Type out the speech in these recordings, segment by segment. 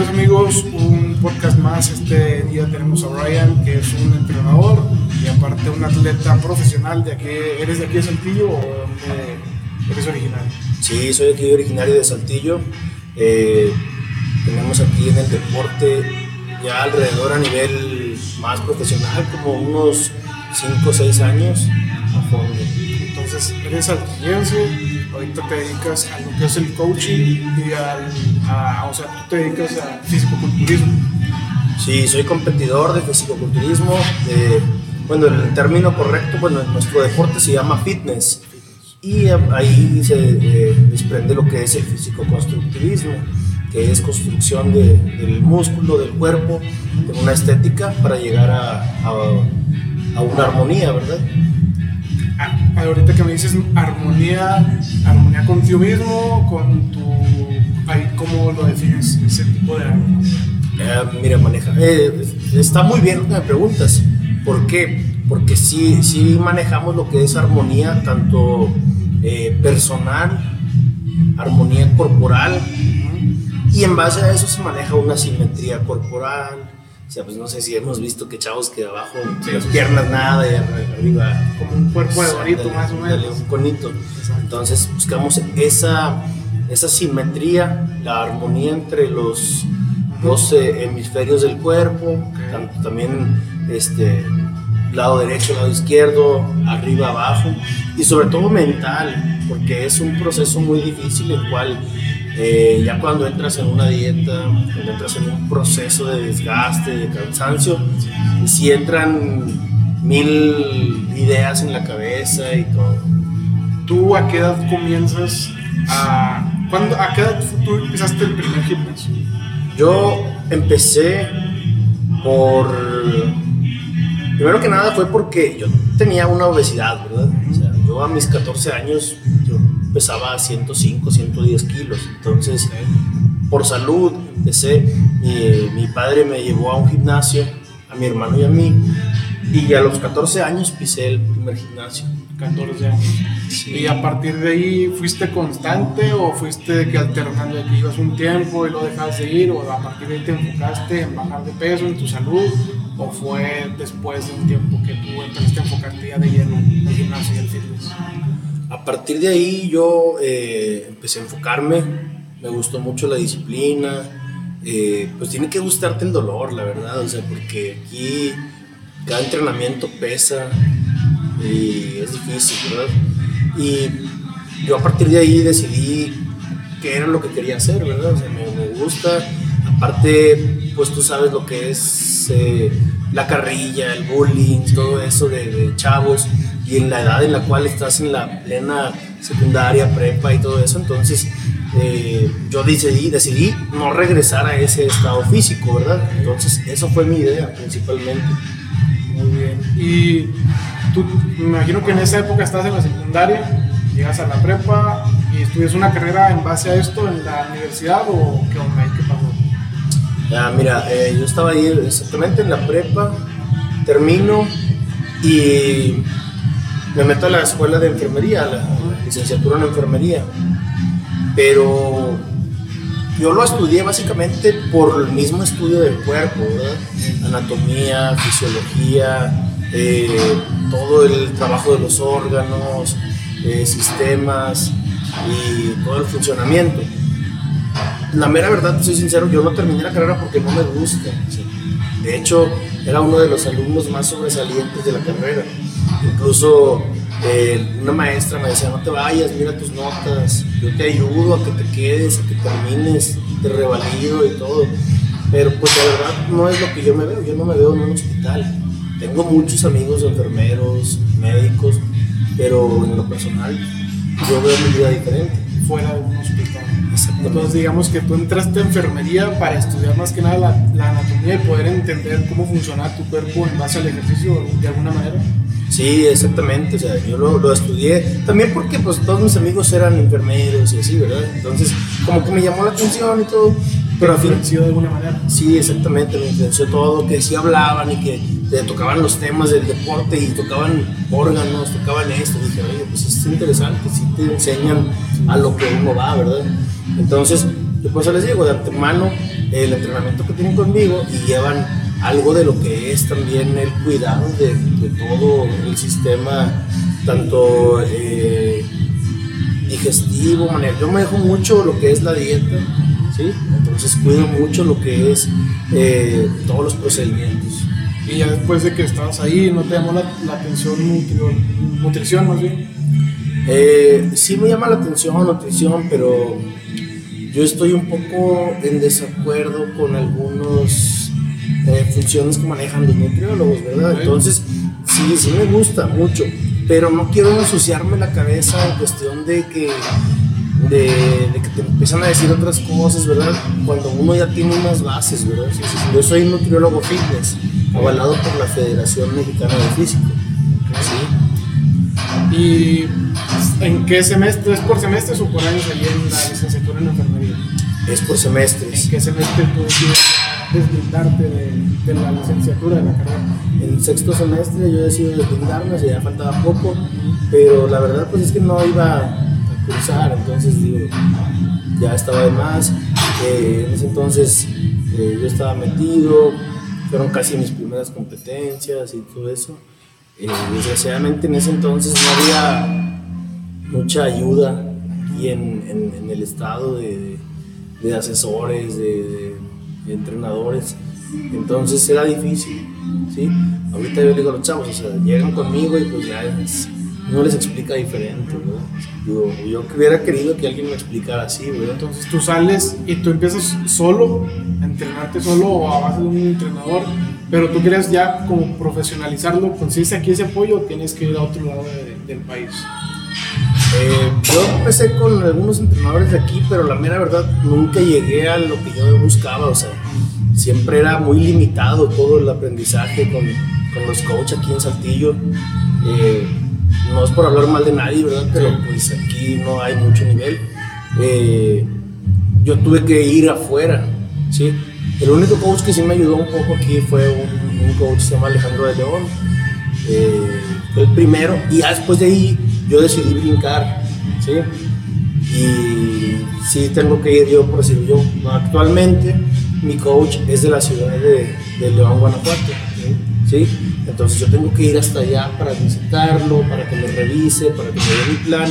bienvenidos amigos, un podcast más. Este día tenemos a Brian, que es un entrenador y aparte un atleta profesional de aquí. ¿Eres de aquí de Saltillo o de, eres originario? Sí, soy aquí originario de Saltillo. Eh, tenemos aquí en el deporte ya alrededor a nivel más profesional, como unos 5 o 6 años a fondo. Entonces, eres saltillense, ahorita te dedicas a lo que es el coaching y al, a, o sea, tú te dedicas a fisicoculturismo. Sí, soy competidor de fisicoculturismo. De, bueno, el término correcto, bueno, en nuestro deporte se llama fitness. Y ahí se eh, desprende lo que es el fisicoconstructivismo, que es construcción de, del músculo, del cuerpo, de una estética para llegar a, a, a una armonía, ¿verdad? Ah, ahorita que me dices armonía, armonía contigo mismo, con tu. Ahí, ¿Cómo lo defines ese tipo de armonía? Eh, mira, maneja. eh, está muy bien lo que me preguntas. ¿Por qué? Porque sí, sí manejamos lo que es armonía, tanto eh, personal, armonía corporal, y en base a eso se maneja una simetría corporal. O sea, pues no sé si hemos visto que chavos que abajo, las piernas nada y arriba. Como un cuerpo de Ándale, más o menos. un conito. Entonces buscamos esa, esa simetría, la armonía entre los dos eh, hemisferios del cuerpo, tanto también este, lado derecho, lado izquierdo, arriba, abajo, y sobre todo mental, porque es un proceso muy difícil el cual eh, ya cuando entras en una dieta, cuando entras en un proceso de desgaste, de cansancio, si entran mil ideas en la cabeza y todo. ¿Tú a qué edad comienzas a. ¿cuándo, ¿A qué edad tú empezaste el primer gimnasio? Yo empecé por... Primero que nada fue porque yo tenía una obesidad, ¿verdad? O sea, yo a mis 14 años yo pesaba 105, 110 kilos. Entonces, por salud empecé. Mi, mi padre me llevó a un gimnasio, a mi hermano y a mí. Y a los 14 años pisé el primer gimnasio. 14 años. ¿Y a partir de ahí fuiste constante o fuiste que alternando de que ibas un tiempo y lo dejabas de ir o a partir de ahí te enfocaste en bajar de peso, en tu salud o fue después de un tiempo que tú empezaste a enfocarte ya de lleno en el gimnasio y el fitness? A partir de ahí yo eh, empecé a enfocarme, me gustó mucho la disciplina, eh, pues tiene que gustarte el dolor, la verdad, o sea, porque aquí cada entrenamiento pesa y es difícil, ¿verdad? Y yo a partir de ahí decidí qué era lo que quería hacer, ¿verdad? O sea, me, me gusta, aparte, pues tú sabes lo que es eh, la carrilla, el bullying, todo eso de, de chavos y en la edad en la cual estás en la plena secundaria, prepa y todo eso, entonces eh, yo decidí, decidí no regresar a ese estado físico, ¿verdad? Entonces eso fue mi idea principalmente. Muy bien. Y tú, me imagino que en esa época estás en la secundaria, llegas a la prepa y estudias una carrera en base a esto en la universidad o qué onda, ¿Y ¿qué pasó? Ah, mira, eh, yo estaba ahí exactamente en la prepa, termino y me meto a la escuela de enfermería, a la, licenciatura en enfermería. Pero yo lo estudié básicamente por el mismo estudio del cuerpo, ¿verdad? Anatomía, fisiología, eh, todo el trabajo de los órganos, eh, sistemas y todo el funcionamiento. La mera verdad, soy sincero, yo no terminé la carrera porque no me gusta. De hecho, era uno de los alumnos más sobresalientes de la carrera. Incluso eh, una maestra me decía, no te vayas, mira tus notas, yo te ayudo a que te quedes, a que termines, te revalido y todo. Pero pues la verdad no es lo que yo me veo, yo no me veo en un hospital. Tengo muchos amigos enfermeros, médicos, pero en lo personal yo veo mi vida diferente. Fuera de un hospital. Entonces digamos que tú entraste a enfermería para estudiar más que nada la, la anatomía y poder entender cómo funciona tu cuerpo en base al ejercicio de alguna manera. Sí, exactamente, o sea, yo lo, lo estudié también porque pues todos mis amigos eran enfermeros y así, ¿verdad? Entonces, como que me llamó la atención y todo, pero al influenció de alguna manera. sí, exactamente, me influenció todo, que sí hablaban y que te tocaban los temas del deporte y tocaban órganos, tocaban esto, y dije, oye, pues es interesante, sí te enseñan a lo que uno va, ¿verdad? Entonces, yo pues les digo, de antemano, el entrenamiento que tienen conmigo y llevan algo de lo que es también el cuidado de, todo el sistema, tanto eh, digestivo, yo manejo mucho lo que es la dieta, ¿sí? entonces cuido mucho lo que es eh, todos los procedimientos. Y ya después de que estabas ahí, ¿no te llamó la, atención nutrición más bien? Eh, sí me llama la atención nutrición, pero yo estoy un poco en desacuerdo con algunas eh, funciones que manejan los nutriólogos, ¿verdad? Entonces, sí, sí me gusta mucho, pero no quiero ensuciarme la cabeza en cuestión de que, de, que te empiezan a decir otras cosas, ¿verdad? Cuando uno ya tiene unas bases, ¿verdad? Yo soy nutriólogo fitness, avalado por la Federación Mexicana de Físico. ¿sí? ¿Y en qué semestre? ¿Es por semestres o por años allí en la licenciatura en enfermería? Es por semestres. ¿En qué semestre tú decides deslindarte de, la licenciatura de la carrera? En sexto semestre yo decido deslindarme, ya faltaba poco, pero la verdad pues es que no iba a cursar, entonces digo, ya estaba de más. Eh, en ese entonces eh, yo estaba metido, fueron casi mis primeras competencias y todo eso. Eh, desgraciadamente en ese entonces no había mucha ayuda aquí en, en, el estado de, de asesores, de, entrenadores. Entonces era difícil, ¿sí? Ahorita yo digo a los chavos, o sea, llegan conmigo y pues ya no les explica diferente, Digo, yo hubiera querido que alguien me explicara así, ¿verdad? Entonces tú sales y tú empiezas solo, a entrenarte solo o a base de un entrenador, pero tú quieres ya como profesionalizarlo, ¿consiste aquí ese apoyo tienes que ir a otro lado del país? Eh, yo empecé con algunos entrenadores de aquí, pero la mera verdad nunca llegué a lo que yo buscaba, o sea, siempre era muy limitado todo el aprendizaje con, con los coaches aquí en Saltillo. Eh, no es por hablar mal de nadie, ¿verdad? Pero pues aquí no hay mucho nivel. Eh, yo tuve que ir afuera, ¿sí? El único coach que sí me ayudó un poco aquí fue un, un coach que se llama Alejandro de León. Eh, fue el primero y ya después de ahí yo decidí brincar, ¿sí? Y sí tengo que ir yo, por decirlo yo. Actualmente mi coach es de la ciudad de, de León, Guanajuato, ¿sí? Entonces yo tengo que ir hasta allá para visitarlo, para que me revise, para que me dé mi plan.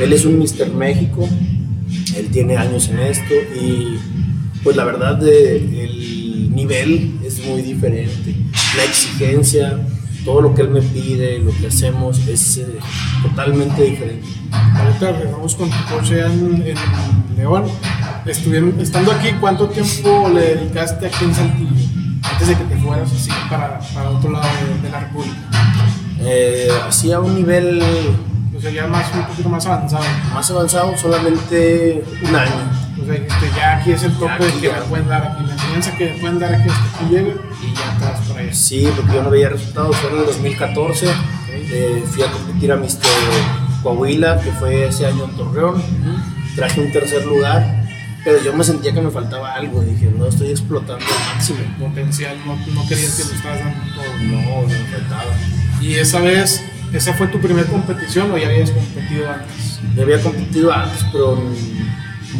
Él es un Mister México, él tiene años en esto y pues la verdad de, el nivel es muy diferente. La exigencia, todo lo que él me pide, lo que hacemos es eh, totalmente diferente. Ahorita vamos con tu coche en, en, León. Estuvieron, estando aquí, ¿cuánto tiempo le dedicaste aquí en Saltillo? Antes de que te fueras así para, para otro lado de, la República. Eh, así a un nivel... O sea, ya más, un poquito más avanzado. Más avanzado, solamente un año o sea, ya aquí es el tope que me pueden dar aquí, la enseñanza que me pueden dar aquí hasta que llegue y ya te vas. Sí, porque yo no veía resultados, fue en el 2014, eh, fui a competir a Mister Coahuila, que fue ese año en Torreón, traje un tercer lugar, pero yo me sentía que me faltaba algo, dije, no estoy explotando al máximo. Potencial, no, no querías que lo estabas dando todo. No, me faltaba. Y esa vez, ¿esa fue tu primera competición o ya habías competido antes? Ya había competido antes, pero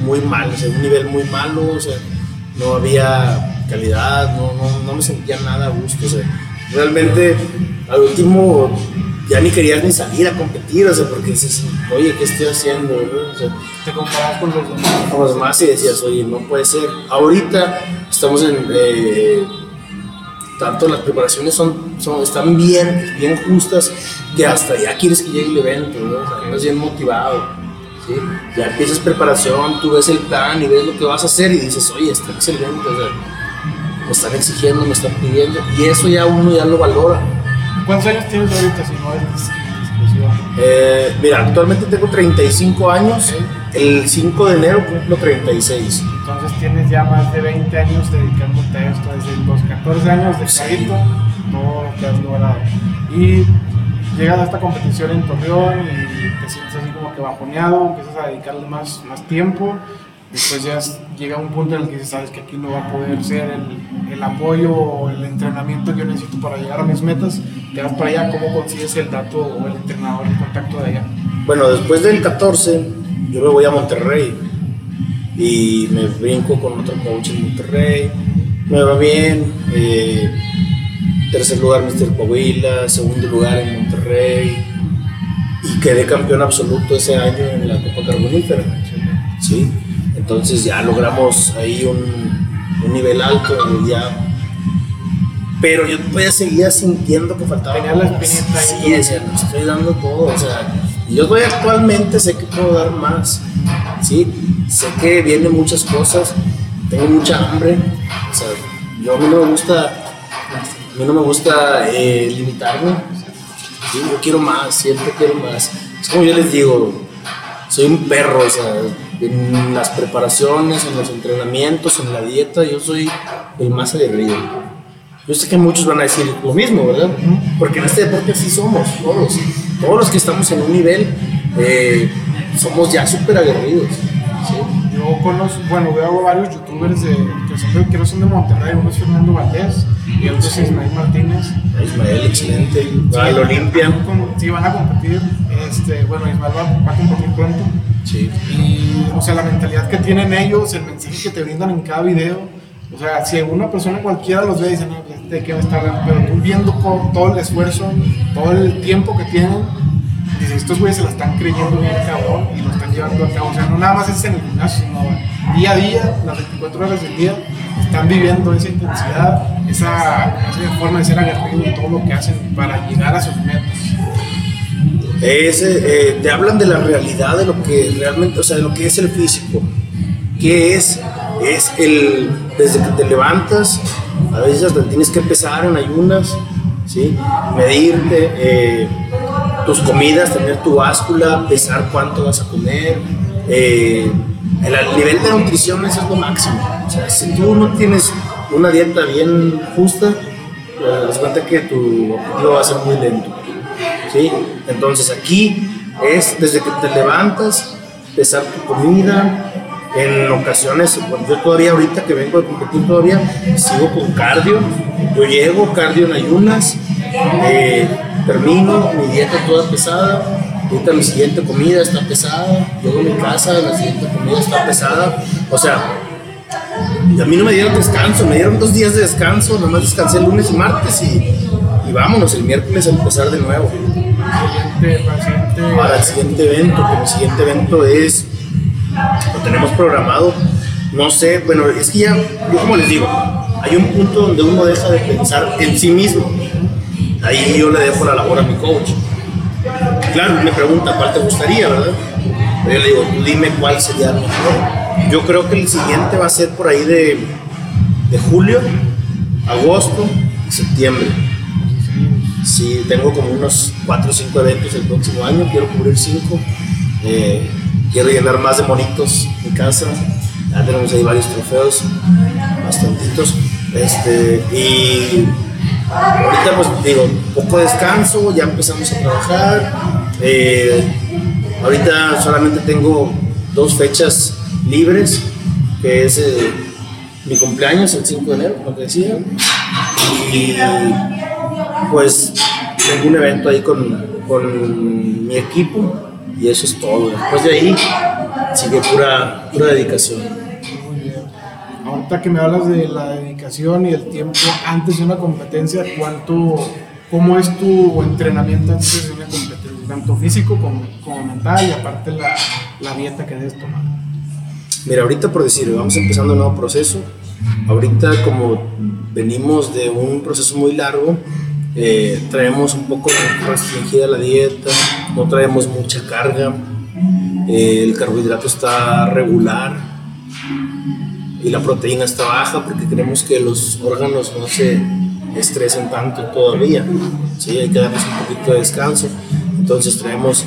muy mal, o sea, un nivel muy malo, o sea, no había calidad, no, no, no me sentía nada a gusto, o sea, realmente al último ya ni querías ni salir a competir, o sea, porque dices, oye, ¿qué estoy haciendo? O sea, te comparabas con los demás. Con los demás y decías, oye, no puede ser. Ahorita estamos en... Eh, tanto las preparaciones son, son, están bien, bien justas, que hasta ya quieres que llegue el evento, ¿no? O sea, estás bien motivado. Ya empiezas preparación, tú ves el plan y ves lo que vas a hacer y dices, oye, está excelente, me están exigiendo, me están pidiendo, y eso ya uno ya lo valora. ¿Cuántos años tienes ahorita si no es eh, mira, actualmente tengo 35 años, el 5 de enero cumplo 36. Entonces tienes ya más de 20 años dedicándote a esto, desde los 14 años de sí. todo lo que has logrado. Y llegas a esta competición en Torreón y te sientes así como que bajoneado, empiezas a dedicarle más, más tiempo, después ya llega un punto en el que sabes que aquí no va a poder ser el, el, apoyo o el entrenamiento que yo necesito para llegar a mis metas, te vas para allá, ¿cómo consigues el dato o el entrenador, el contacto de allá? Bueno, después del 14 yo me voy a Monterrey y me brinco con otro coach en Monterrey. Me va bien. Eh, tercer lugar Mr. Coahuila, segundo lugar en Monterrey y quedé campeón absoluto ese año en la Copa Carbonífera. ¿sí? Entonces ya logramos ahí un, un nivel alto ya pero yo todavía seguía sintiendo que faltaba. Tenía la ahí. Sí, decía, no estoy dando todo. O sea, yo todavía actualmente sé que puedo dar más. Sí, sé que vienen muchas cosas. Tengo mucha hambre. O sea, yo a mí no me gusta, a mí no me gusta eh, limitarme. yo quiero más, siempre quiero más. Es como yo les digo, soy un perro, o sea, en las preparaciones, en los entrenamientos, en la dieta, yo soy el más aguerrido. Yo sé que muchos van a decir lo mismo, ¿verdad? Porque en este deporte así somos, todos. Todos los que estamos en un nivel eh, somos ya súper aguerridos. Yo conozco, bueno, veo varios youtubers de, que, son que no son de Monterrey. Uno es Fernando Valdés y otro es Ismael Martínez. Ismael, excelente. Va al Olimpia. Sí, van a competir. Este, bueno, Ismael va, va, a competir pronto. Sí. Y, o sea, la mentalidad que tienen ellos, el mensaje que te brindan en cada video o sea, si una persona cualquiera los ve y dice, no, pues, ¿de qué va a estar Pero tú viendo todo el esfuerzo, todo el tiempo que tienen, dices, estos güeyes se la están creyendo bien cabrón y lo están llevando a cabo. O sea, no nada más es en el gimnasio, sino día a día, las 24 horas del día, están viviendo esa intensidad, esa, forma de ser aguerrido en todo lo que hacen para llegar a sus metas. Es, eh, te hablan de la realidad de lo que realmente, o sea, de lo que es el físico, que es es el, desde que te levantas, a veces hasta tienes que pesar en ayunas, ¿sí? medirte eh, tus comidas, tener tu báscula, pesar cuánto vas a comer. Eh, el, nivel de nutrición es lo máximo. O sea, si tú no tienes una dieta bien justa, pues das cuenta que tu objetivo va a ser muy lento. ¿sí? Entonces aquí es desde que te levantas, pesar tu comida, en ocasiones, yo todavía ahorita que vengo de competir todavía, sigo con cardio, yo llego, cardio en ayunas, eh, termino mi dieta toda pesada, ahorita mi siguiente comida está pesada, llego a mi casa, la siguiente comida está pesada, o sea, a mí no me dieron descanso, me dieron dos días de descanso, nomás descansé el lunes y martes y, y vámonos el miércoles a empezar de nuevo. Para el siguiente evento, que mi siguiente evento es lo tenemos programado. No sé, bueno, es que ya, yo como les digo, hay un punto donde uno deja de pensar en sí mismo. Ahí yo le dejo la labor a mi coach. Claro, me pregunta cuál te gustaría, ¿verdad? yo le digo, dime cuál sería el mejor. Yo creo que el siguiente va a ser por ahí de, de julio, agosto septiembre. Sí, tengo como unos 4 o 5 eventos el próximo año, quiero cubrir 5. Eh, quiero llenar más de monitos mi casa. Ya tenemos ahí varios trofeos, bastantitos. Este, y ahorita pues digo, poco descanso, ya empezamos a trabajar. Eh, ahorita solamente tengo dos fechas libres, que es eh, mi cumpleaños, el 5 de enero, como te decía. Y pues tengo un evento ahí con, con mi equipo y eso es todo. Después de ahí sigue pura, pura dedicación. Ahorita que me hablas de la dedicación y el tiempo antes de una competencia, ¿cuánto, ¿cómo es tu entrenamiento antes de una competencia? Tanto físico como, como mental y aparte la, la dieta que debes tomar. Mira, ahorita por decir, vamos empezando un nuevo proceso. Ahorita como venimos de un proceso muy largo, eh, traemos un poco restringida la dieta, no traemos mucha carga, eh, el carbohidrato está regular y la proteína está baja porque queremos que los órganos no se estresen tanto todavía, ¿sí? hay que darles un poquito de descanso, entonces traemos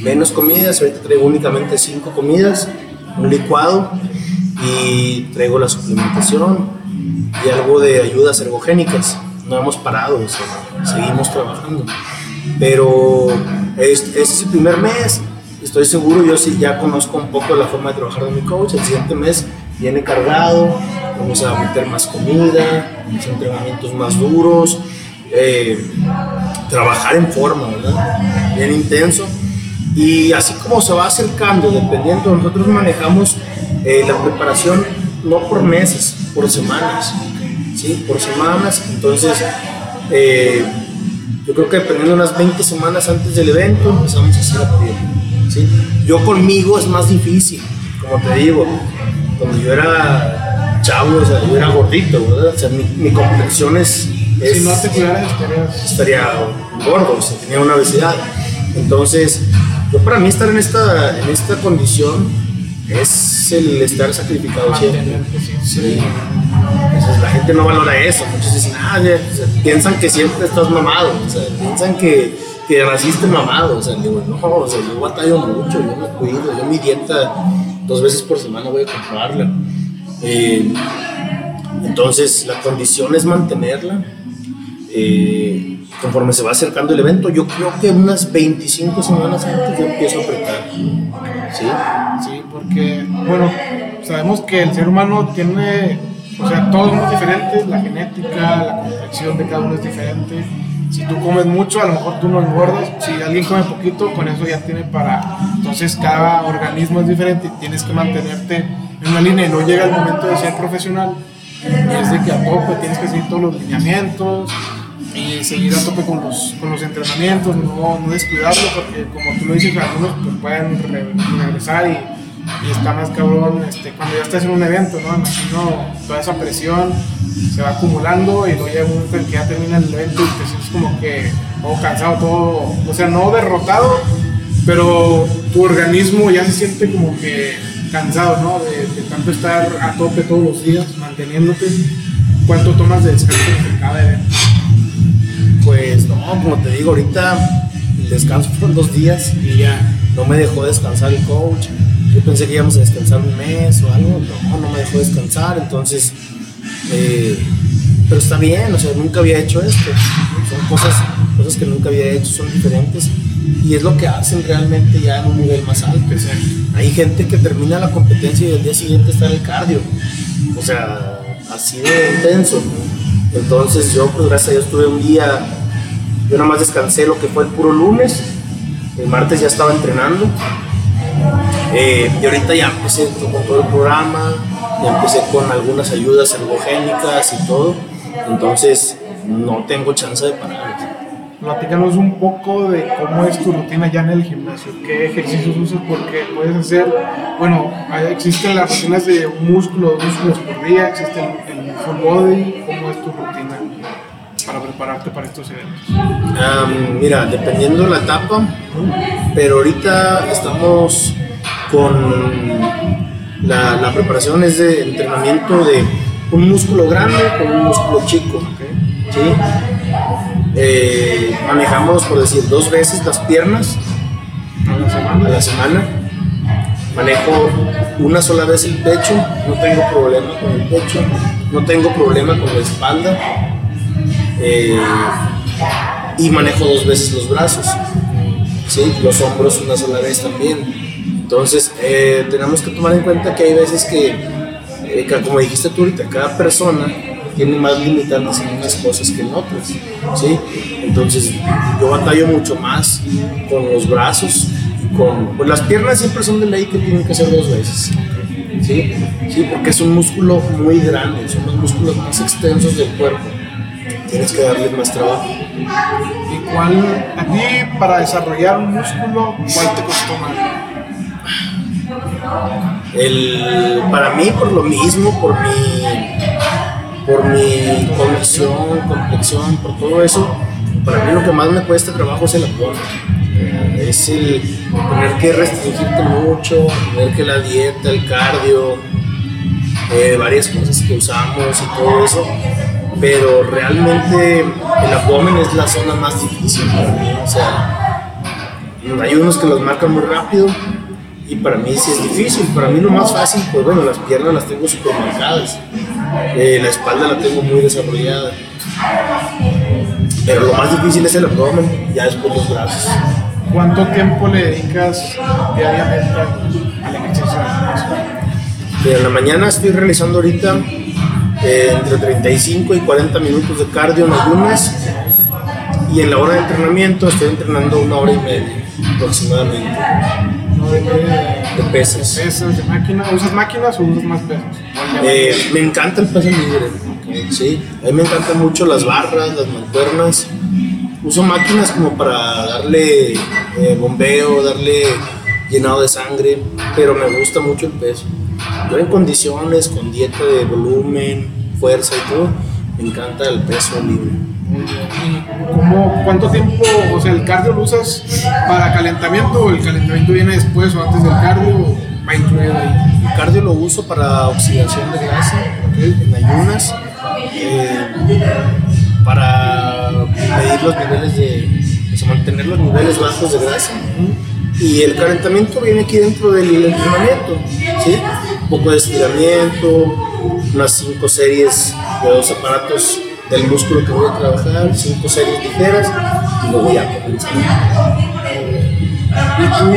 menos comidas, ahorita traigo únicamente cinco comidas, un licuado y traigo la suplementación y algo de ayudas ergogénicas no hemos parado, seguimos trabajando. Pero este, es el primer mes, estoy seguro, yo sí ya conozco un poco la forma de trabajar de mi coach. El siguiente mes viene cargado, vamos a meter más comida, entrenamientos más duros, eh, trabajar en forma, ¿verdad? Bien intenso. Y así como se va acercando, dependiendo, nosotros manejamos Eh, la preparación no por meses, por semanas, ¿sí? Por semanas, entonces eh, yo creo que dependiendo de unas 20 semanas antes del evento empezamos a hacer la pierna, ¿sí? Yo conmigo es más difícil, como te digo, cuando yo era chavo, o sea, yo era gordito, ¿verdad? O sea, mi, mi complexión es... es Si no te cuidaras, estarías. estaría gordo, o sea, tenía una obesidad. Entonces, yo para mí estar en esta, en esta condición es el estar sacrificado siempre. sí. Sí. Entonces, la gente no valora eso. Muchos dicen, ah, ya", o sea, piensan que siempre estás mamado, o sea, piensan que, que naciste mamado. O sea, digo, no, o sea, yo batallo mucho, yo me cuido, yo mi dieta dos veces por semana voy a comprarla. Eh, entonces, la condición es mantenerla. Eh, conforme se va acercando el evento, yo creo que unas 25 semanas antes yo empiezo a apretar. ¿sí? Sí, porque, bueno, sabemos que el ser humano tiene, o sea, todos somos diferentes, la genética, la complexión de cada uno es diferente. Si tú comes mucho, a lo mejor tú no engordas. Si alguien come poquito, con eso ya tiene para. Entonces, cada organismo es diferente y tienes que mantenerte en una línea y no llega el momento de ser profesional. Es de que a tope tienes que seguir todos los lineamientos y seguir a tope con los, con los entrenamientos, no, no descuidarlo, porque como tú lo dices, algunos pues, pueden re- regresar y, y está más cabrón este, cuando ya estás en un evento, ¿no? Imagino toda esa presión se va acumulando y luego llega un momento en que ya termina el evento y te sientes como que todo cansado, todo, o sea, no derrotado, pero tu organismo ya se siente como que cansado, ¿no? De, de tanto estar a tope todos los días, manteniéndote. ¿Cuánto tomas de descanso entre cada evento? Pues no, como te digo, ahorita el descanso fueron dos días Y ya, no me dejó descansar el coach. Yo pensé que íbamos a descansar un mes o algo, no, no me dejó descansar, entonces, eh, pero está bien, o sea, nunca había hecho esto. Son cosas, cosas que nunca había hecho, son diferentes y es lo que hacen realmente ya en un nivel más alto. Hay gente que termina la competencia y el día siguiente está en el cardio. O sea, así de intenso. Entonces yo, pues gracias a Dios, tuve un día, yo nada más descansé lo que fue el puro lunes. El martes ya estaba entrenando. Eh, y ahorita ya empecé con todo el programa, ya empecé con algunas ayudas ergogénicas y todo. Entonces no tengo chance de parar. Platícanos un poco de cómo es tu rutina ya en el gimnasio, qué ejercicios usas, porque puedes hacer, bueno, existen las rutinas de músculo, dos músculos por día, existe el, el full body, cómo es tu rutina para prepararte para estos eventos. Am, mira, dependiendo la etapa, pero ahorita estamos con la, la preparación es de entrenamiento de un músculo grande con un músculo chico. ¿sí? Eh, manejamos, por decir, dos veces las piernas A la semana. Manejo una sola vez el pecho, no tengo problema con el pecho, no tengo problema con la espalda. Eh, y manejo dos veces los brazos, ¿sí? los hombros una sola vez también. Entonces, eh, tenemos que tomar en cuenta que hay veces que, que, como dijiste tú ahorita, cada persona tiene más limitantes en unas cosas que en otras, ¿sí? Entonces, yo batallo mucho más con los brazos con... Pues las piernas siempre son de ley que tienen que ser dos veces, ¿sí? Sí, porque es un músculo muy grande, son los músculos más extensos del cuerpo. Tienes que darle más trabajo. ¿Y cuál, a ti para desarrollar un músculo, cuál te costó más? El, para mí, por lo mismo, por mi, por mi condición, complexión, por todo eso, para mí lo que más me cuesta trabajo es el abdomen. Eh, Es el tener que restringirte mucho, tener que la dieta, el cardio, eh, varias cosas que usamos y todo eso. Pero realmente el abdomen es la zona más difícil para mí. O sea, hay unos que los marcan muy rápido y para mí sí es difícil. Para mí lo más fácil, pues bueno, las piernas las tengo súper marcadas, eh, la espalda la tengo muy desarrollada. Pero lo más difícil es el abdomen, ya después los brazos. ¿Cuánto tiempo le dedicas diariamente al ejercicio en la mañana estoy realizando ahorita eh, entre 35 y 40 minutos de cardio en ayunas y en la hora de entrenamiento estoy entrenando una hora y media aproximadamente. De, de, de pesas. de pesas, de máquinas. ¿Usas máquinas o usas más pesas? Eh, me encanta el peso libre. Sí, a mí me encantan mucho las barras, las mancuernas. Uso máquinas como para darle eh, bombeo, darle llenado de sangre, pero me gusta mucho el peso. Yo en condiciones, con dieta de volumen, fuerza y todo, me encanta el peso libre. ¿Y cómo, cuánto tiempo, o sea, el cardio lo usas para calentamiento o el calentamiento viene después o antes del cardio va incluido? El cardio lo uso para oxidación de grasa, en ayunas, eh, para medir los niveles de, o sea, mantener los niveles bajos de grasa. Y el calentamiento viene aquí dentro del entrenamiento, ¿sí? Un poco de estiramiento, unas cinco series de dos aparatos del músculo que voy a trabajar, cinco series ligeras y luego ya comenzar. ¿Y tú,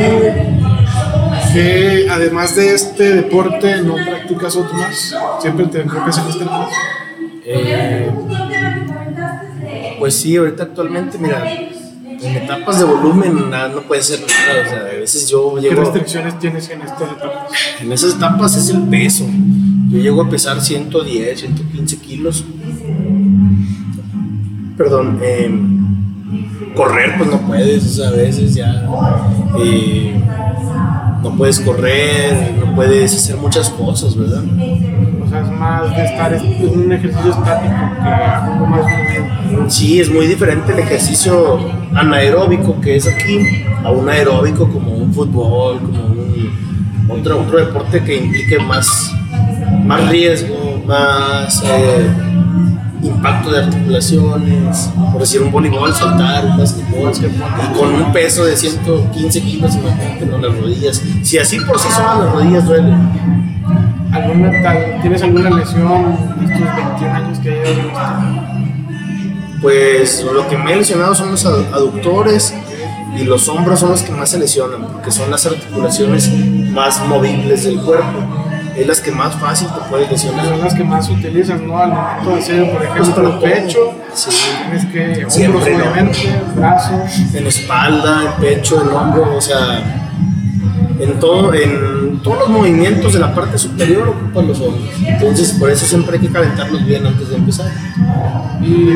que además de este deporte, no practicas otro más? ¿Siempre te enfocas en este más? Eh, pues sí, ahorita actualmente, mira, en etapas de volumen nada, no puede ser nada, o sea, a veces yo ¿Qué llego... restricciones tienes en estas etapas? En esas etapas es el peso. Yo llego a pesar 110, 115 kilos. Perdón, eh, correr pues no puedes, o sea, a veces ya eh, no puedes correr, no puedes hacer muchas cosas, ¿verdad? O sea, es más de estar en un ejercicio estático que algo más movimiento. Sí, es muy diferente el ejercicio anaeróbico que es aquí a un aeróbico como un fútbol, como un, otro, otro deporte que implique más, más riesgo, más eh, impacto de articulaciones, por decir un voleibol, saltar, un basquetbol, y con un peso de 115 kilos, imagínate, ¿no? las rodillas. Si así por sí son las rodillas duelen. ¿Alguna, ¿Tienes alguna lesión en estos 21 años que llevas? Pues lo que me he lesionado son los adu- aductores y los hombros son los que más se lesionan, porque son las articulaciones más movibles del cuerpo. Es las que más fácil te puede lesionar. Son las que más utilizas, ¿no? Al momento de hacer, por Pues ejemplo, el pecho, Sí. tienes que, hombros Siempre, ¿no? obviamente, brazos. En espalda, en pecho, en hombro, o sea, en, todo, en todos los movimientos de la parte superior ocupan los hombros. Entonces, por eso siempre hay que calentarlos bien antes de empezar. Y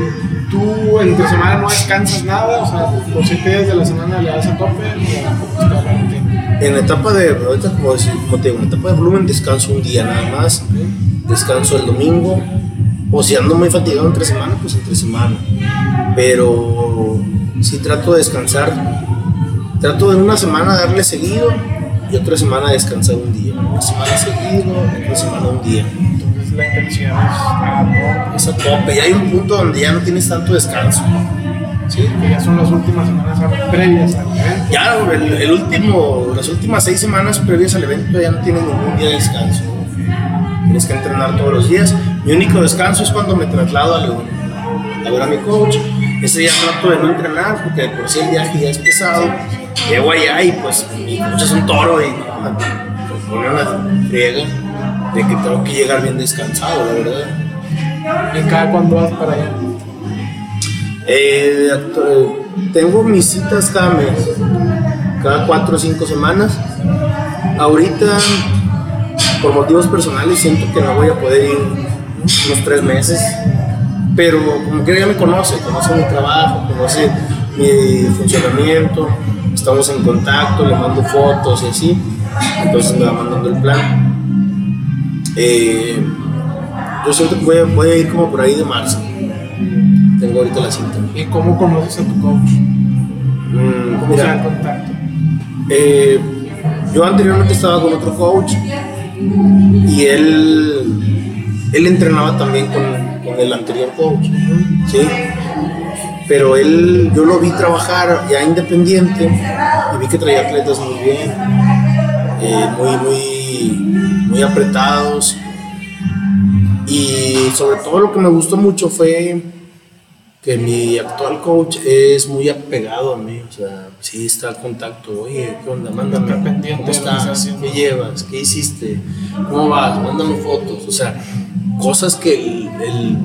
tú entre semana no descansas nada, o sea, los 7 días de la semana le das a tope o? En la etapa de, ahorita como, decir, como te digo, en la etapa de volumen descanso un día nada más, descanso el domingo, o si ando muy fatigado entre semana, pues entre semana. Pero sí trato de descansar, trato de una semana darle seguido y otra semana descansar un día. Una semana seguido, otra semana un día. Entonces la intención es a tope, Es a tope, y hay un punto donde ya no tienes tanto descanso. ¿Sí? que ya son las últimas semanas previas al evento. Ya el, el último, las últimas seis semanas previas al evento ya no tienes ningún día de descanso. Tienes que entrenar todos los días. Mi único descanso es cuando me traslado a León a ver a mi coach. Ese día trato de no entrenar porque de por sí el viaje ya es pesado. Llego allá y pues mi coach es un toro y me pone una friega de que tengo que llegar bien descansado, la verdad. ¿Y cada cuándo vas para allá? Eh, eh, tengo mis citas cada mes, cada cuatro o cinco semanas. Ahorita, por motivos personales, siento que no voy a poder ir unos tres meses, pero como que ya me conoce, conoce mi trabajo, conoce mi funcionamiento, estamos en contacto, le mando fotos y así, entonces me va mandando el plan. Eh, yo siento que voy a, voy a ir como por ahí de marzo. Tengo ahorita la cita. ¿Y cómo conoces a tu coach? Mm, ¿Cómo se mira, contacto? eh, yo anteriormente estaba con otro coach y él, él entrenaba también con, con el anterior coach, ¿sí? Pero él, yo lo vi trabajar ya independiente y vi que traía atletas muy bien, eh, muy, muy, muy apretados. Y sobre todo lo que me gustó mucho fue que mi actual coach es muy apegado a mí, o sea, sí está al contacto, oye, ¿qué onda? Mándame, ¿cómo estás? ¿Qué llevas? ¿Qué hiciste? ¿Cómo vas? Mándame fotos, o sea, cosas que el, el,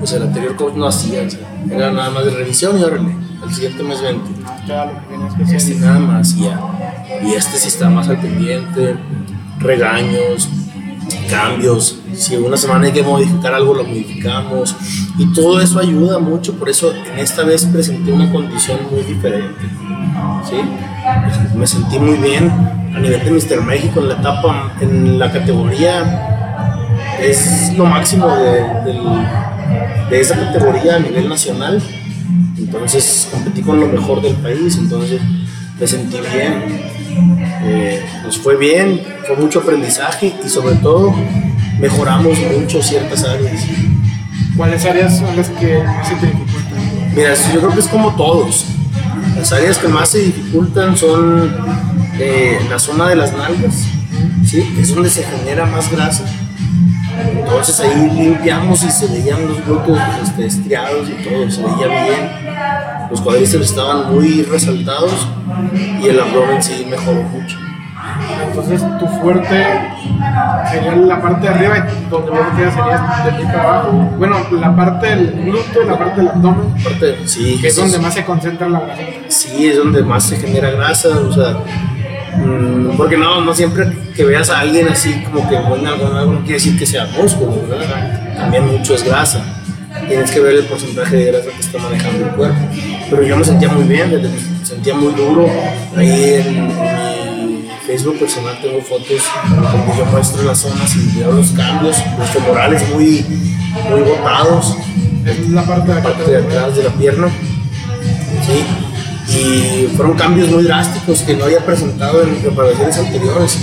pues el anterior coach no hacía, o sea, era nada más de revisión y órale, al siguiente mes 20. No te da lo que tienes que Este, nada más ya. y este sí está más al pendiente, regaños, cambios, si una semana hay que modificar algo, lo modificamos. Y todo eso ayuda mucho, por eso en esta vez presenté una condición muy diferente, ¿sí? Me sentí muy bien. A nivel de Mister México en la etapa, en la categoría, es lo máximo de, de esa categoría a nivel nacional, entonces competí con lo mejor del país, entonces me sentí bien, eh, nos fue bien, fue mucho aprendizaje y sobre todo mejoramos mucho ciertas áreas. ¿Cuáles áreas son las que más se te dificultan? Mira, yo creo que es como todos. Las áreas que más se dificultan son eh, la zona de las nalgas, ¿sí? es donde se genera más grasa. Entonces ahí limpiamos y se veían los glúteos este, estriados y todo, se veía bien los cuadríceps estaban muy resaltados y el abdomen sí mejoró mucho. Entonces tu fuerte sería la parte de arriba y donde vos te sería de para abajo. Bueno, la parte del glúteo, la parte del abdomen. Parte, sí. Que es donde más se concentra la grasa. Sí, es donde más se genera grasa, o sea, mm, porque no, no siempre que veas a alguien así como que bueno, algo, no quiere decir que sea músculo, ¿verdad? También mucho es grasa tienes que ver el porcentaje de grasa que está manejando el cuerpo. Pero yo me sentía muy bien, me sentía muy duro. Ahí en, mi Facebook personal tengo fotos donde yo muestro las zonas y veo los cambios, los femorales muy, muy botados. Es la parte de, la parte de atrás de la pierna. Sí. Y fueron cambios muy drásticos que no había presentado en preparaciones anteriores.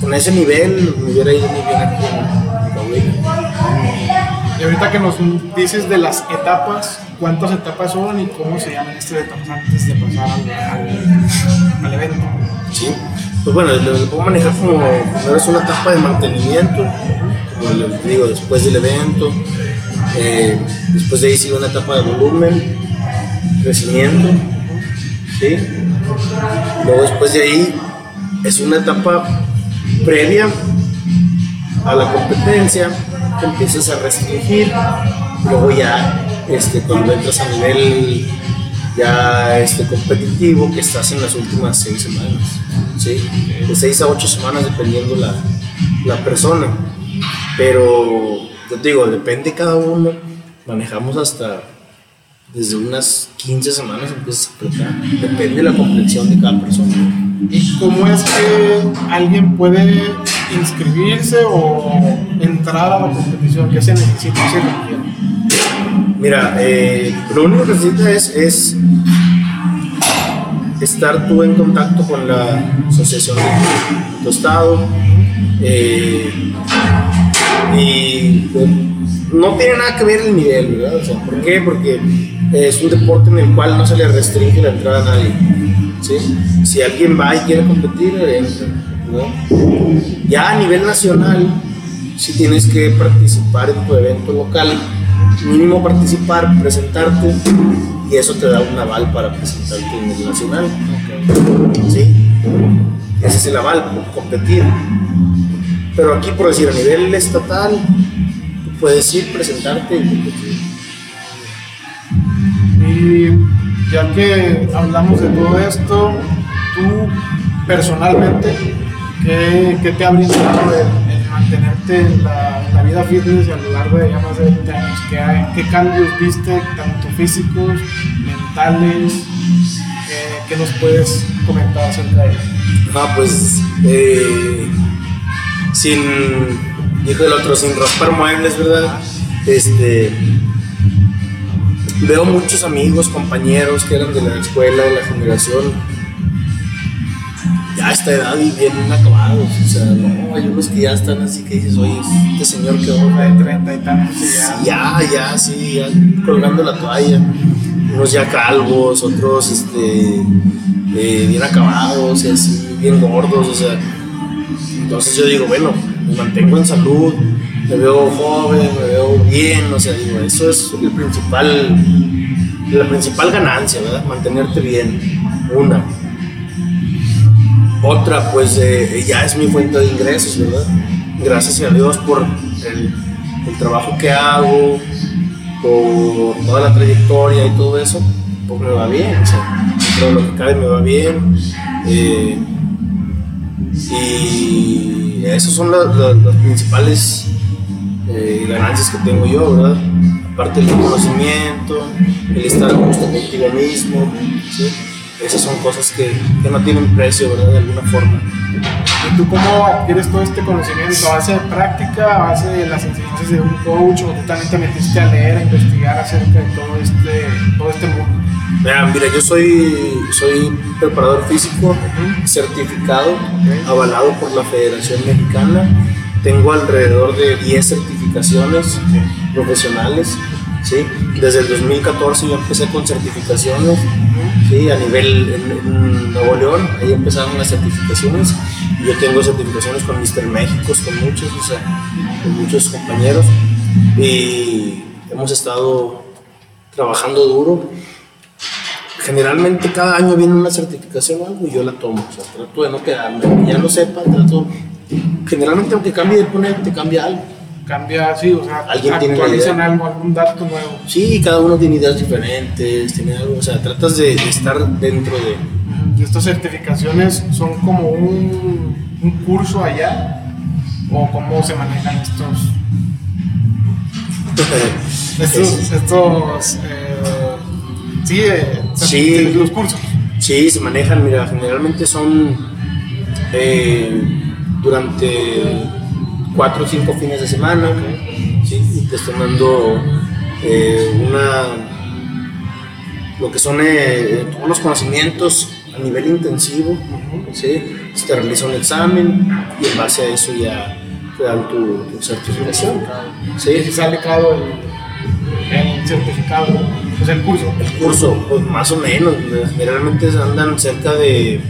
Con ese nivel me hubiera ido muy bien aquí en y ahorita que nos dices de las etapas, ¿cuántas etapas son y cómo se llaman estas etapas antes de pasar al, al, evento? Sí, pues bueno, lo, puedo manejar como primero es una etapa de mantenimiento, como les digo, después del evento, eh, después de ahí sigue una etapa de volumen, crecimiento, ¿sí? Luego después de ahí es una etapa previa a la competencia, empiezas a restringir, luego ya este, cuando entras a nivel ya este, competitivo, que estás en las últimas seis semanas, ¿sí? de seis a ocho semanas dependiendo la, la persona, pero yo te digo, depende cada uno, manejamos hasta desde unas 15 semanas empiezas a apretar, depende de la complexión de cada persona. ¿Y cómo es que alguien puede inscribirse o entrar a la competición? ¿Qué se necesita? Mira, eh, lo único que necesitas es, es, estar tú en contacto con la asociación de tu estado eh, y pues, no tiene nada que ver el nivel, ¿verdad? ¿Por qué? Porque es un deporte en el cual no se le restringe la entrada a nadie. Si alguien va y quiere competir, entra. Ya a nivel nacional, si tienes que participar en tu evento local, mínimo participar, presentarte, y eso te da un aval para presentarte en el nacional. ¿Sí? Ese es el aval, competir. Pero aquí, por decir, a nivel estatal, puedes ir, presentarte y competir. Y ya que hablamos de todo esto, tú personalmente, ¿qué, te ha brindado el, mantenerte en la, vida fitness a lo largo de ya más de 20 años? ¿Qué, cambios viste, tanto físicos, mentales? ¿Qué, nos puedes comentar acerca de ello? Ah, pues, eh, sin, dijo el otro, sin raspar muebles, ¿verdad? Este, veo muchos amigos, compañeros que eran de la escuela, de la generación, a esta edad y bien acabados. O sea, no, hay unos que ya están así que dices, oye, este señor que va de 30 y tantos. Ya, ya, ya, sí, ya colgando la toalla. Unos ya calvos, otros este, eh, bien acabados y así, bien gordos, o sea. Entonces yo digo, bueno, me mantengo en salud, me veo joven, me veo bien, o sea, digo, eso es el principal, la principal ganancia, ¿verdad? Mantenerte bien, una. Otra, pues eh, ya es mi fuente de ingresos, ¿verdad? Gracias a Dios por el, trabajo que hago, por toda la trayectoria y todo eso, pues me va bien, o sea, todo lo que cae me va bien. Eh, Y esas son las principales eh, ganancias que tengo yo, ¿verdad? Aparte del conocimiento, el estar justo contigo mismo, ¿sí? Esas son cosas que, que, no tienen precio, ¿verdad? De alguna forma. ¿Y tú cómo adquieres todo este conocimiento? ¿A base de práctica, a base de las enseñanzas de un coach o tú también te metiste a leer, a investigar acerca de todo este, todo este mundo? Mira, mira, yo soy, soy preparador físico certificado, avalado por la Federación Mexicana. Tengo alrededor de 10 certificaciones profesionales. ¿sí? Desde el 2014 yo empecé con certificaciones ¿sí? a nivel en, Nuevo León, ahí empezaron las certificaciones. Yo tengo certificaciones con Mr. México, con muchos, o sea, con muchos compañeros y hemos estado trabajando duro generalmente cada año viene una certificación o algo y yo la tomo. O sea, trato de no quedarme, ya lo sepa, trato. Generalmente, aunque cambie de ponente, cambia algo. Cambia, sí, o sea, ¿Alguien actualizan tiene algo, algún dato nuevo. Sí, cada uno tiene ideas diferentes, tiene algo, o sea, tratas de, estar dentro de. ¿Y estas certificaciones son como un, un curso allá? ¿O cómo se manejan estos? estos, estos eh, Sí, sí, los cursos. Sí, se manejan, mira, generalmente son eh, durante cuatro o cinco fines de semana, ¿sí? te están dando eh, una, lo que son eh, todos los conocimientos a nivel intensivo, ¿sí? se te realiza un examen y en base a eso ya te dan tu, certificación. ¿sí? Y sale caro el certificado el curso. El curso, pues más o menos. Generalmente andan cerca de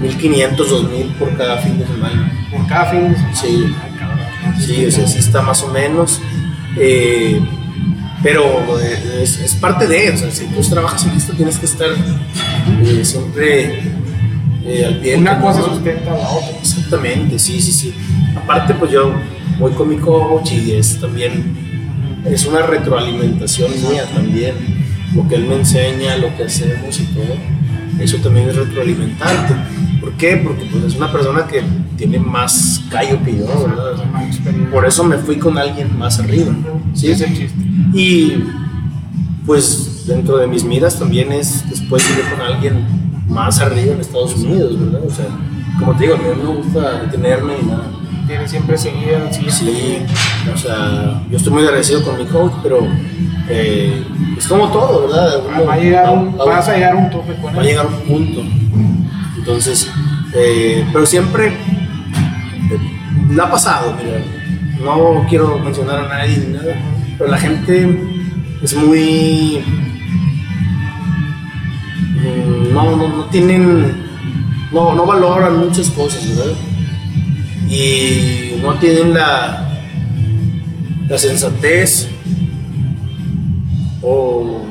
1500, 2000 por cada fin de semana. ¿Por cada fin? Sí. Sí, o sea, sí está más o menos. Eh, pero eh, es, parte de, o sea, si tú trabajas en esto tienes que estar eh, siempre al pie. Una cosa sustenta a la otra. Exactamente, sí, sí, sí. Aparte, pues yo voy con mi coach y es también es una retroalimentación mía también. Lo que él me enseña, lo que hacemos y todo, eso también es retroalimentarte. ¿Por qué? Porque pues, es una persona que tiene más callo que yo, ¿verdad? Por eso me fui con alguien más arriba. ¿sí? Y pues dentro de mis miras también es después ir con alguien más arriba en Estados Unidos, ¿verdad? O sea, como te digo, a mí no me gusta detenerme y nada tiene siempre seguir Sí, o sea, yo estoy muy agradecido con mi coach, pero eh, es como todo, ¿verdad? va a llegar un, vas a llegar a un tope con él. Va a llegar un punto. Entonces, eh, pero siempre eh, ha pasado, mira, no quiero mencionar a nadie ni nada, pero la gente es muy... Mm, no, no, no tienen... No, no valoran muchas cosas, ¿verdad? y no tienen la, la sensatez o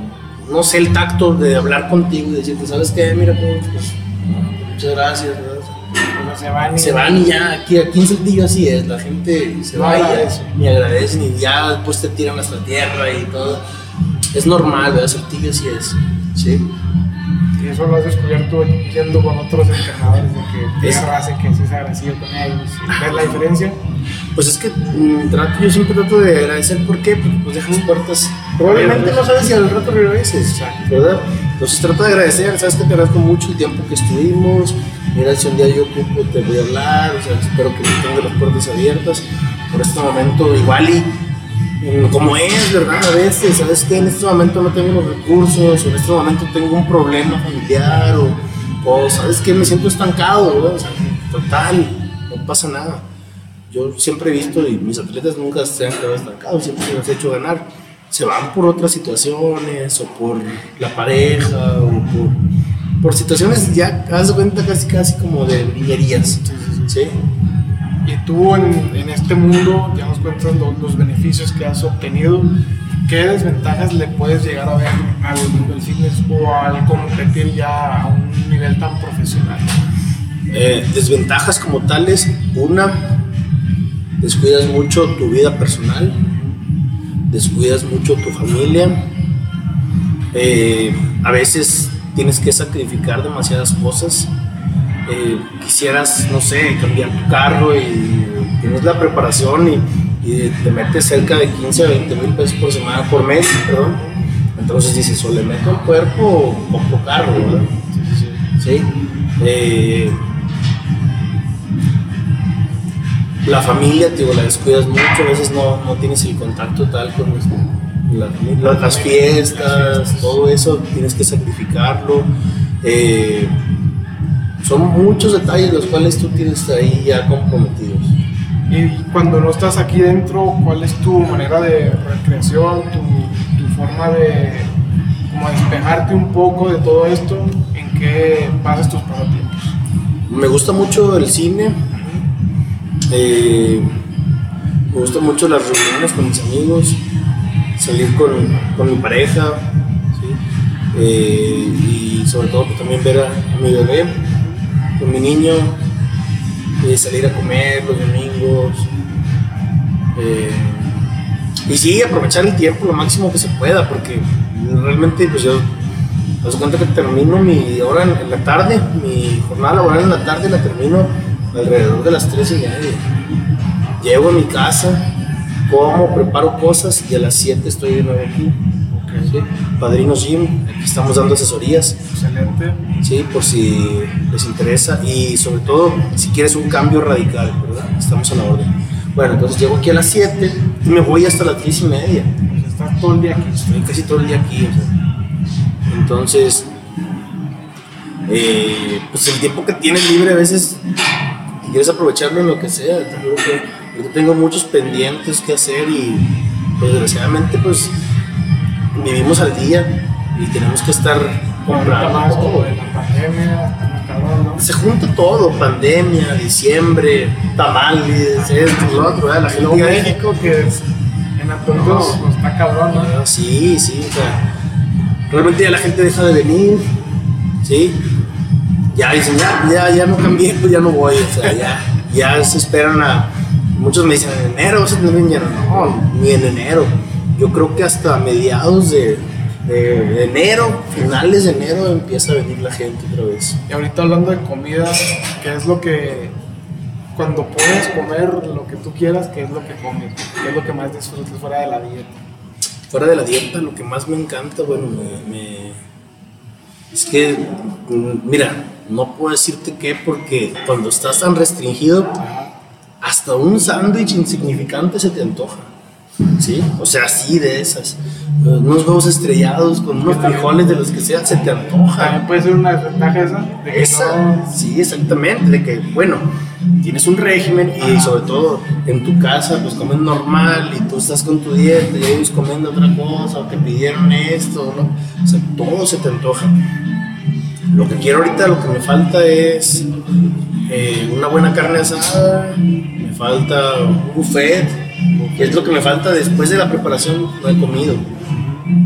no sé el tacto de hablar contigo y decirte, ¿sabes qué? Mira, pues muchas gracias. se van, y, se van y ya, aquí, aquí en Saltillo así es, la gente se va y ni agradecen y ya después te tiran hasta tierra y todo. Es normal, ¿verdad? Saltillo así es, ¿sí? Y eso lo has descubierto yendo con otros entrenadores, de que es, hace que seas agradecido con ellos. ¿Ves la diferencia? Pues es que mm, trato, yo siempre trato de agradecer, ¿por qué? Porque pues dejas puertas. Probablemente no sabes si al rato regreses, ¿verdad? Entonces trato de agradecer, sabes que te agradezco mucho el tiempo que estuvimos. Mira, si un día yo ocupo, te voy a hablar, o sea, espero que me tengas las puertas abiertas. Por este momento, igual y como es, ¿verdad? A veces, ¿sabes qué? En este momento no tengo los recursos, o en este momento tengo un problema familiar, o, o ¿sabes qué? Me siento estancado, ¿verdad? O sea, total, no pasa nada. Yo siempre he visto, y mis atletas nunca se han quedado estancados, siempre se los he hecho ganar. Se van por otras situaciones, o por la pareja, o por, por situaciones ya, haz cuenta, casi, casi como de niñerías, ¿sí? Y tú en, en este mundo ya nos cuentas los, beneficios que has obtenido. ¿Qué desventajas le puedes llegar a ver al mundo del fitness o al competir ya a un nivel tan profesional? Eh, desventajas como tales, una, descuidas mucho tu vida personal, descuidas mucho tu familia, eh, a veces tienes que sacrificar demasiadas cosas eh, quisieras, no sé, cambiar tu carro y tienes la preparación y, y te metes cerca de 15 a 20 mil pesos por semana, por mes, perdón. Entonces dices, o le meto el cuerpo o compro carro, ¿verdad? Sí. Eh, la familia, te digo, la descuidas mucho, a veces no, no tienes el contacto tal con la- las fiestas, todo eso, tienes que sacrificarlo. Eh, son muchos detalles los cuales tú tienes ahí ya comprometidos. Y cuando no estás aquí dentro, ¿cuál es tu manera de recreación, tu, tu forma de como despejarte un poco de todo esto? ¿En qué pasas tus pasatiempos? Me gusta mucho el cine, eh, me gustan mucho las reuniones con mis amigos, salir con, con mi pareja. Eh, y sobre todo pues, también ver a, mi bebé, con mi niño, eh, salir a comer los domingos. eh, y sí, aprovechar el tiempo lo máximo que se pueda, porque realmente pues yo me cuenta que termino mi hora en, en la tarde, mi jornada laboral en la tarde la termino alrededor de las 3 y media. Llego a mi casa, como, preparo cosas y a las 7 estoy de nuevo aquí. ¿sí? Padrinos Gym, aquí estamos dando asesorías, Excelente. ¿sí? por si les interesa y sobre todo si quieres un cambio radical, ¿verdad? Estamos a la orden. Bueno, entonces llego aquí a las 7 y me voy hasta las 3 y media Pues estás todo el día aquí. estoy casi todo el día aquí. o sea. Entonces, eh, pues el tiempo que tienes libre a veces quieres aprovecharlo en lo que sea. Que- yo tengo muchos pendientes que hacer y pues, desgraciadamente pues vivimos al día y tenemos que estar comprando todo. la pandemia, cabrón, ¿no? Se junta todo, pandemia, diciembre, tamales, esto, lo otro, la gente México, que es en Atoncos, pues está cabrón, ¿no? Ah, Sí, sí, o sea, realmente ya la gente deja de venir, ¿sí? Ya dicen, ya, ya, ya no cambié, pues ya no voy, o sea, ya, ya se esperan a... Muchos me dicen, en enero vas a tener dinero. No, ni en enero. Yo creo que hasta mediados de, de enero, finales de enero, empieza a venir la gente otra vez. Y ahorita hablando de comida, ¿qué es lo que, cuando puedes comer lo que tú quieras, qué es lo que comes? ¿Qué es lo que más disfrutas fuera de la dieta? Fuera de la dieta, lo que más me encanta, bueno, me, me- es que, mm, mira, no puedo decirte qué porque cuando estás tan restringido, hasta un sándwich insignificante se te antoja, ¿sí? O sea, así de esas. Unos huevos estrellados con unos frijoles de los que sean, se te antoja. También puede ser una desventaja esa, de que Esa, no- sí, exactamente, de que, bueno, tienes un régimen y sobre todo en tu casa, pues comes normal y tú estás con tu dieta y ellos comiendo otra cosa o te pidieron esto, ¿no? O sea, todo se te antoja. Lo que quiero ahorita, lo que me falta es eh, una buena carne asada, me falta un buffet, que es lo que me falta después de la preparación, no he comido.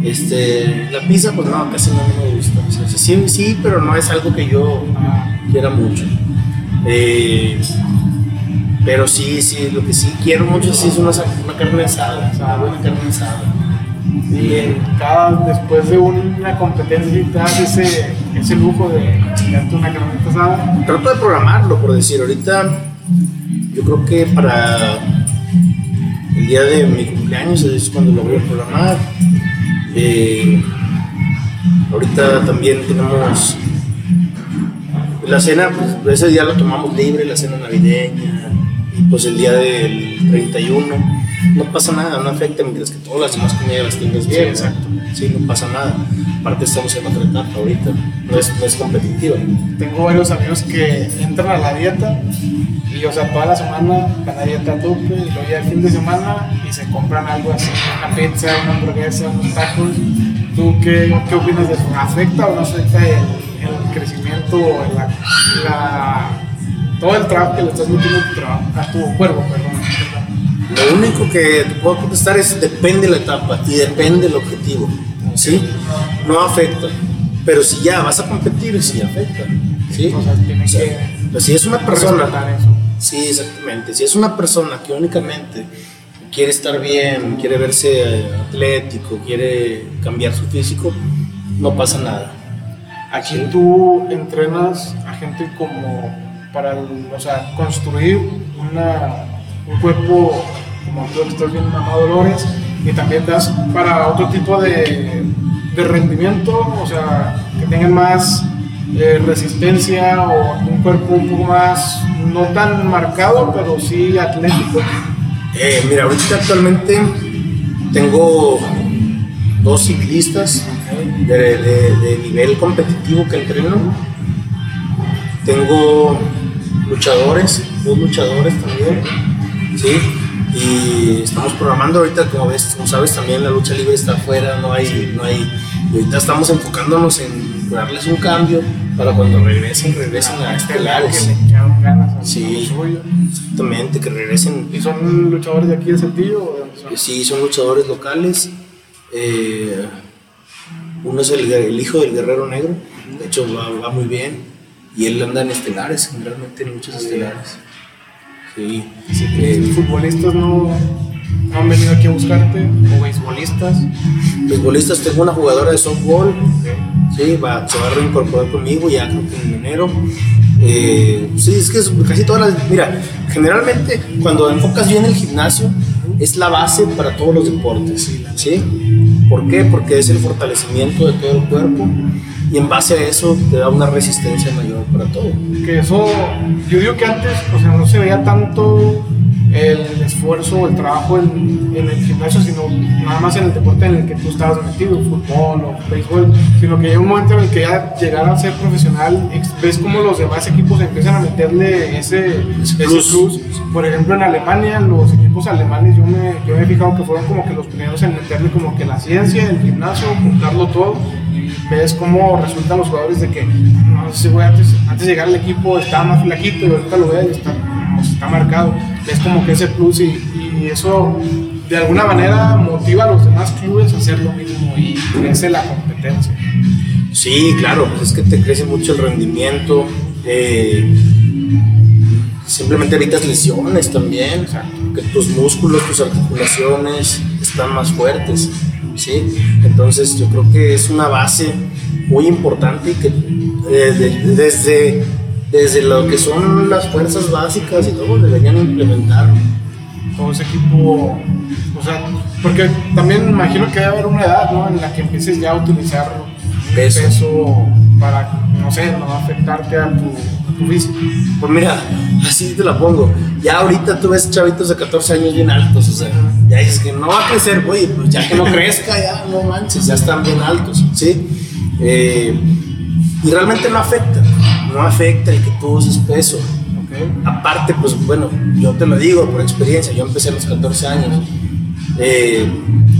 Este, la pizza, pues no, casi no me gusta. Sí, sí, pero no es algo que yo quiera mucho. Eh, pero sí, sí, lo que sí quiero mucho sí es una, una carne asada, una buena carne asada. Y cada, después de una competencia, te das ese, ese lujo de chingarte una carnita asada. Trato de programarlo, por decir, ahorita yo creo que para el día de mi cumpleaños es cuando lo voy a programar. Eh, ahorita también tenemos la cena, pues ese día lo tomamos libre, la cena navideña, y pues el día del 31 no pasa nada, no afecta mientras que todas las demás comidas las tengas bien. Sí, exacto. Sí, no pasa nada. Aparte estamos en otra etapa ahorita, no es, no es competitiva. Tengo varios amigos que entran a la dieta y, o sea, toda la semana van a dieta a tope y luego ya el fin de semana y se compran algo así, una pizza, una hamburguesa, unos tacos. ¿Tú qué, qué opinas de eso? ¿Afecta o no afecta el, el crecimiento o la, la- todo el trabajo que le estás metiendo a tu, trabajo, a tu cuerpo? Perdón. Lo único que te puedo contestar es depende la etapa y depende el objetivo. ¿Sí? No afecta. Pero si ya vas a competir, sí afecta. ¿Sí? O sea, tiene O sea, que pues si es una persona. eso. Sí, exactamente. Si es una persona que únicamente quiere estar bien, quiere verse eh, atlético, quiere cambiar su físico, no pasa nada. Aquí tú entrenas a gente como para, o sea, construir una, un cuerpo como tú estás viendo Mamá Dolores y también das para otro tipo de, de rendimiento, o sea, que tengan más eh, resistencia o un cuerpo un poco más, no tan marcado, pero sí atlético. Eh, mira, ahorita actualmente tengo dos ciclistas de, de, nivel competitivo que entreno. Tengo luchadores, dos luchadores también, ¿sí? Y estamos programando ahorita, como ves, como sabes, también la lucha libre está afuera, no hay, no hay, y ahorita estamos enfocándonos en darles un cambio para cuando regresen, regresen a estelares. Que le ganas sí, exactamente, que regresen. ¿Y son luchadores de aquí de Saltillo? Sí, son luchadores locales. Eh, uno es el, hijo del guerrero negro, de hecho va, muy bien, y él anda en estelares, realmente en muchos estelares. Sí. Eh, ¿Futbolistas no, han venido aquí a buscarte? ¿O beisbolistas? Beisbolistas, tengo una jugadora de softball, sí, va, se va a reincorporar conmigo ya creo que en enero. Eh, sí, es que casi todas las. Mira, generalmente cuando enfocas bien el gimnasio, es la base para todos los deportes. ¿sí? ¿Por qué? Porque es el fortalecimiento de todo el cuerpo y en base a eso te da una resistencia mayor para todo. Que eso, yo digo que antes, o sea, no se veía tanto el esfuerzo o el trabajo en, en, el gimnasio, sino nada más en el deporte en el que tú estabas metido, fútbol o béisbol, sino que llega un momento en el que ya llegar a ser profesional, ves como los demás equipos empiezan a meterle ese, ese plus. Por ejemplo, en Alemania, los equipos alemanes, yo me, yo me he fijado que fueron como que los primeros en meterle como que la ciencia, el gimnasio, juntarlo todo ves cómo resultan los jugadores de que no sé, güey, antes, antes de llegar al equipo estaba más flaquito y ahorita lo ves y está, pues, está marcado. Es como que ese plus y, y, eso de alguna manera motiva a los demás clubes a hacer lo mismo y crece la competencia. Sí, claro, pues es que te crece mucho el rendimiento. Eh, simplemente evitas lesiones también, que tus músculos, tus articulaciones están más fuertes. ¿sí? Entonces yo creo que es una base muy importante que eh, desde, desde lo que son las fuerzas básicas y todo deberían implementarlo. Todo ese equipo, o sea, porque también imagino que debe haber una edad, ¿no? En la que empieces ya a utilizar peso, peso para, no sé, no afectarte a tu pues mira, así te la pongo. Ya ahorita tú ves chavitos de 14 años bien altos, o sea, ya dices que no va a crecer, güey, pues ya que no crezca, ya no manches, ya están bien altos, ¿sí? Eh, y realmente no afecta, no afecta el que tú uses peso. Aparte, pues bueno, yo te lo digo por experiencia, yo empecé a los 14 años. Eh,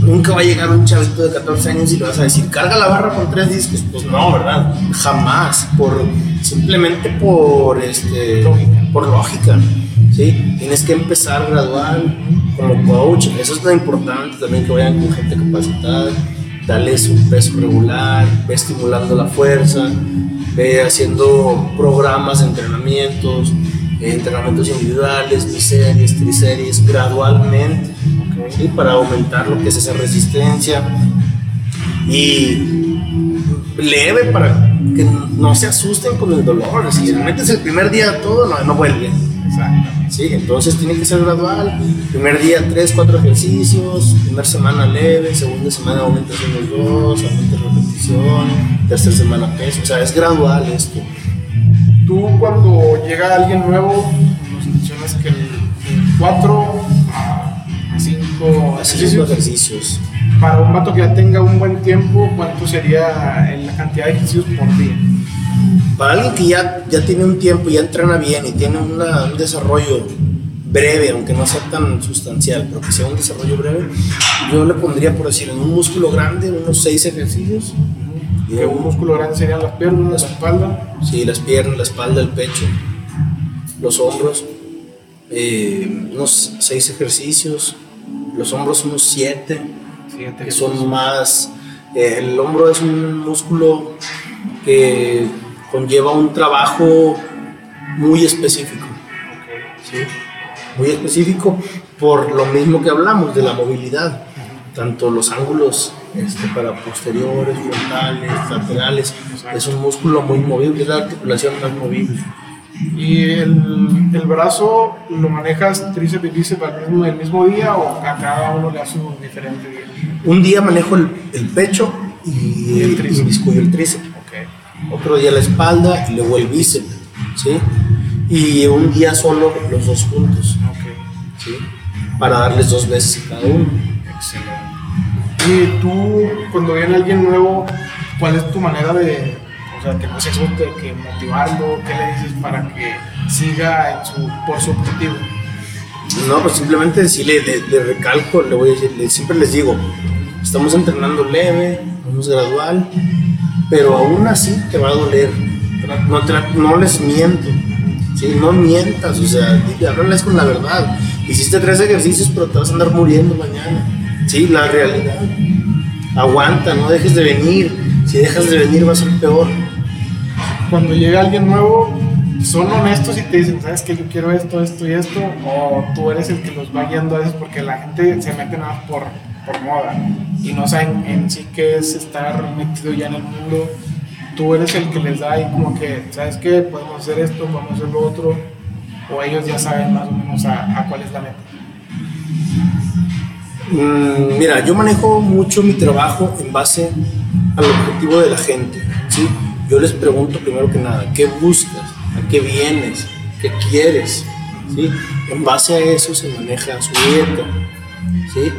nunca va a llegar un chavito de 14 años y le vas a decir, carga la barra con tres discos. Pues no, ¿verdad? Jamás. Por, simplemente por, este, por lógica. ¿sí? Tienes que empezar gradual como coach. Eso es lo importante también que vayan con gente capacitada. Darles un peso regular, estimulando la fuerza, ve haciendo programas entrenamientos, entrenamientos individuales, biseries, triseries, gradualmente para aumentar lo que es esa resistencia y leve para que no se asusten con el dolor. Si metes el primer día todo, no, no vuelve. Sí, entonces tiene que ser gradual. Primer día, tres, cuatro ejercicios. Primera semana leve. Segunda semana aumentas unos dos. Aumentas repetición. Tercera semana peso. O sea, es gradual esto. Tú, cuando llega alguien nuevo, nos mencionas que el 4 ejercicios. Para un vato que ya tenga un buen tiempo, ¿cuánto sería la cantidad de ejercicios por día? Para alguien que ya, ya tiene un tiempo, ya entrena bien y tiene un desarrollo breve, aunque no sea tan sustancial, pero que sea un desarrollo breve, yo le pondría, por decir, en un músculo grande, unos seis ejercicios. Y un músculo grande serían las piernas, la espalda. Sí, las piernas, la espalda, el pecho, los hombros. Eh, unos seis ejercicios, los hombros unos siete, que son más... Eh, el hombro es un músculo que conlleva un trabajo muy específico. Muy específico por lo mismo que hablamos de la movilidad, tanto los ángulos este, para posteriores, frontales, laterales. Es un músculo muy movible, es la articulación más movible. ¿Y el, el brazo lo manejas tríceps y bíceps al mismo, el mismo día o a cada uno le haces un diferente día? Un día manejo el, el pecho y, el tríceps. inmiscuyo el tríceps. Ok. Otro día la espalda y luego el bíceps, ¿sí? Y un día solo los dos juntos, Ok. ¿sí? Para darles dos veces a cada uno. Excelente. Y tú, cuando viene alguien nuevo, ¿cuál es tu manera de, o sea, que no se asuste, que motivarlo? ¿Qué le dices para que siga en su, por su objetivo? No, pues simplemente sí le, le- le recalco, le voy a decir, le- siempre les digo, estamos entrenando leve, vamos gradual, pero aún así te va a doler. No, tra- no les miento, ¿sí? no mientas, o sea, háblales con la verdad. Hiciste tres ejercicios, pero te vas a andar muriendo mañana. Sí, la realidad. Aguanta, no dejes de venir. Si dejas de venir va a ser peor. Cuando llega alguien nuevo, ¿son honestos y te dicen, sabes que yo quiero esto, esto y esto? ¿O tú eres el que los va guiando a veces porque la gente se mete nada por, por moda y no saben en sí qué es estar metido ya en el mundo? Tú eres el que les da ahí como que, ¿sabes qué? Podemos hacer esto, podemos hacer lo otro. O ellos ya saben más o menos a, a cuál es la meta. Mm, Mira, yo manejo mucho mi trabajo en base al objetivo de la gente. ¿sí? Yo les pregunto primero que nada, ¿qué buscas? ¿A qué vienes? ¿Qué quieres? ¿sí? En base a eso se maneja su dieta. ¿sí?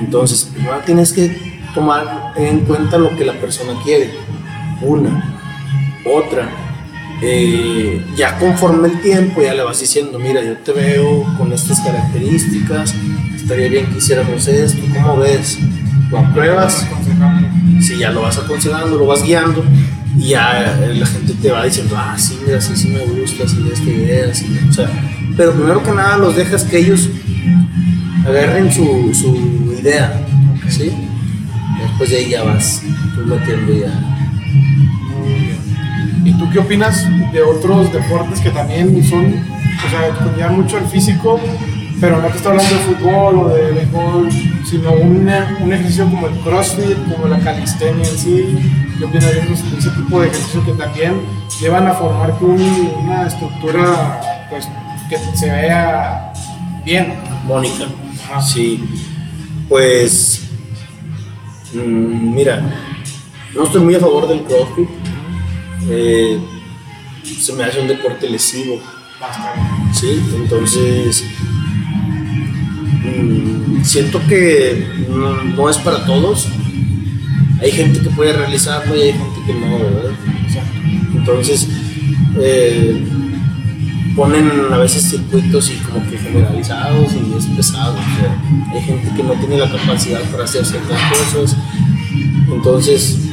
Entonces, primero tienes que tomar en cuenta lo que la persona quiere. Una. Otra. Eh, ya conforme el tiempo ya le vas diciendo, mira, yo te veo con estas características, estaría bien que hiciéramos esto, ¿cómo ves? Lo apruebas, si ya lo vas aconsejando, lo vas guiando y ya eh, la gente te va diciendo, ah, sí, mira, sí, sí me gusta, sí, esta idea, sí, o sea, pero primero que nada los dejas que ellos agarren su, su idea, ¿sí? Después de ahí ya vas tú metiendo ya. Muy bien. ¿Y tú qué opinas de otros deportes que también son, o sea, conllevan mucho al físico, pero no te estoy hablando de fútbol o de béisbol, sino un, un ejercicio como el crossfit, como la calistenia en sí? ¿Qué opinas de ese tipo de ejercicios que también llevan a formar un- una estructura pues, que se vea bien? Mónica. Sí, pues mm, mira, no estoy muy a favor del CrossFit. Eh, se me hace un deporte lesivo, Bastante. ¿sí? Entonces, mm, siento que no, no es para todos. Hay gente que puede realizarlo y hay gente que no, ¿verdad? Entonces, eh, ponen a veces circuitos y como que generalizados y es pesado. o sea, hay gente que no tiene la capacidad para hacer ciertas cosas. Entonces,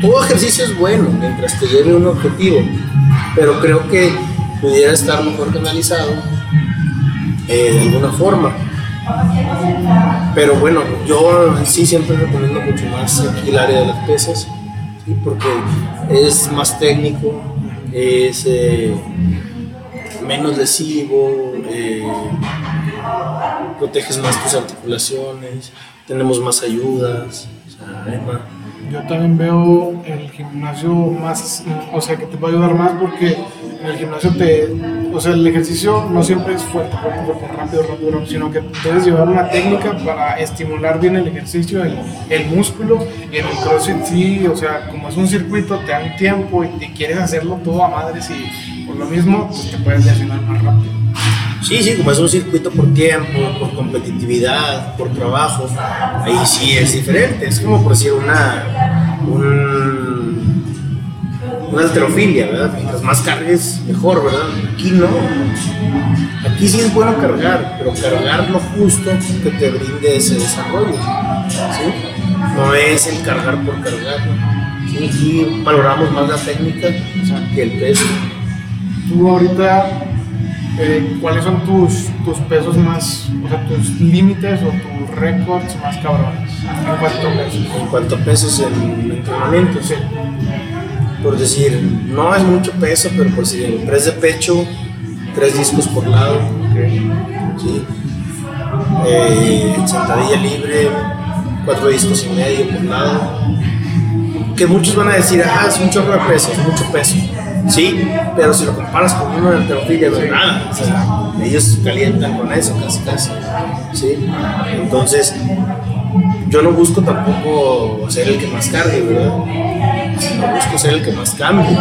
todo ejercicio es bueno mientras te lleve un objetivo, pero creo que pudiera estar mejor canalizado eh, de alguna forma. Pero bueno, yo sí siempre recomiendo mucho más el área de las pesas, porque es más técnico, es eh, menos lesivo, eh, proteges más tus articulaciones, tenemos más ayudas. o sea, Yo también veo el gimnasio más, o sea, que te va a ayudar más porque en el gimnasio te, o sea, el ejercicio no siempre es fuerte, fuerte, fuerte, rápido, rápido, rápido, sino que puedes llevar una técnica para estimular bien el ejercicio, el, el músculo, y en el CrossFit sí, o sea, como es un circuito, te dan tiempo y quieres hacerlo todo a madres y por lo mismo, pues te puedes lesionar más rápido. Sí, sí, como es un circuito por tiempo, por competitividad, por trabajo, ahí sí es diferente. Es como por decir una, un- una alterofilia, ¿verdad? Mientras más cargues, mejor, ¿verdad? Aquí no. Aquí sí es bueno cargar, pero cargar lo justo que te brinde ese desarrollo. ¿sí? No es el cargar por cargar. Aquí valoramos más la técnica que el peso. Tú ahorita, eh, ¿cuáles son tus, tus pesos más, o sea, tus límites o tus récords más cabrones? ¿En cuánto pesos? En cuanto a pesos en entrenamiento, Sí. por decir, no es mucho peso, pero por decir, en press de pecho, tres discos por lado, ¿sí? Eh, en sentadilla libre, cuatro discos y medio por lado. Que muchos van a decir, ah, es un de peso, es mucho peso. Sí, pero si lo comparas con uno de alterofilla, no es nada. O sea, ellos calientan con eso casi casi. ¿sí? Entonces, yo no busco tampoco ser el que más cargue, ¿verdad? No busco ser el que más cambie.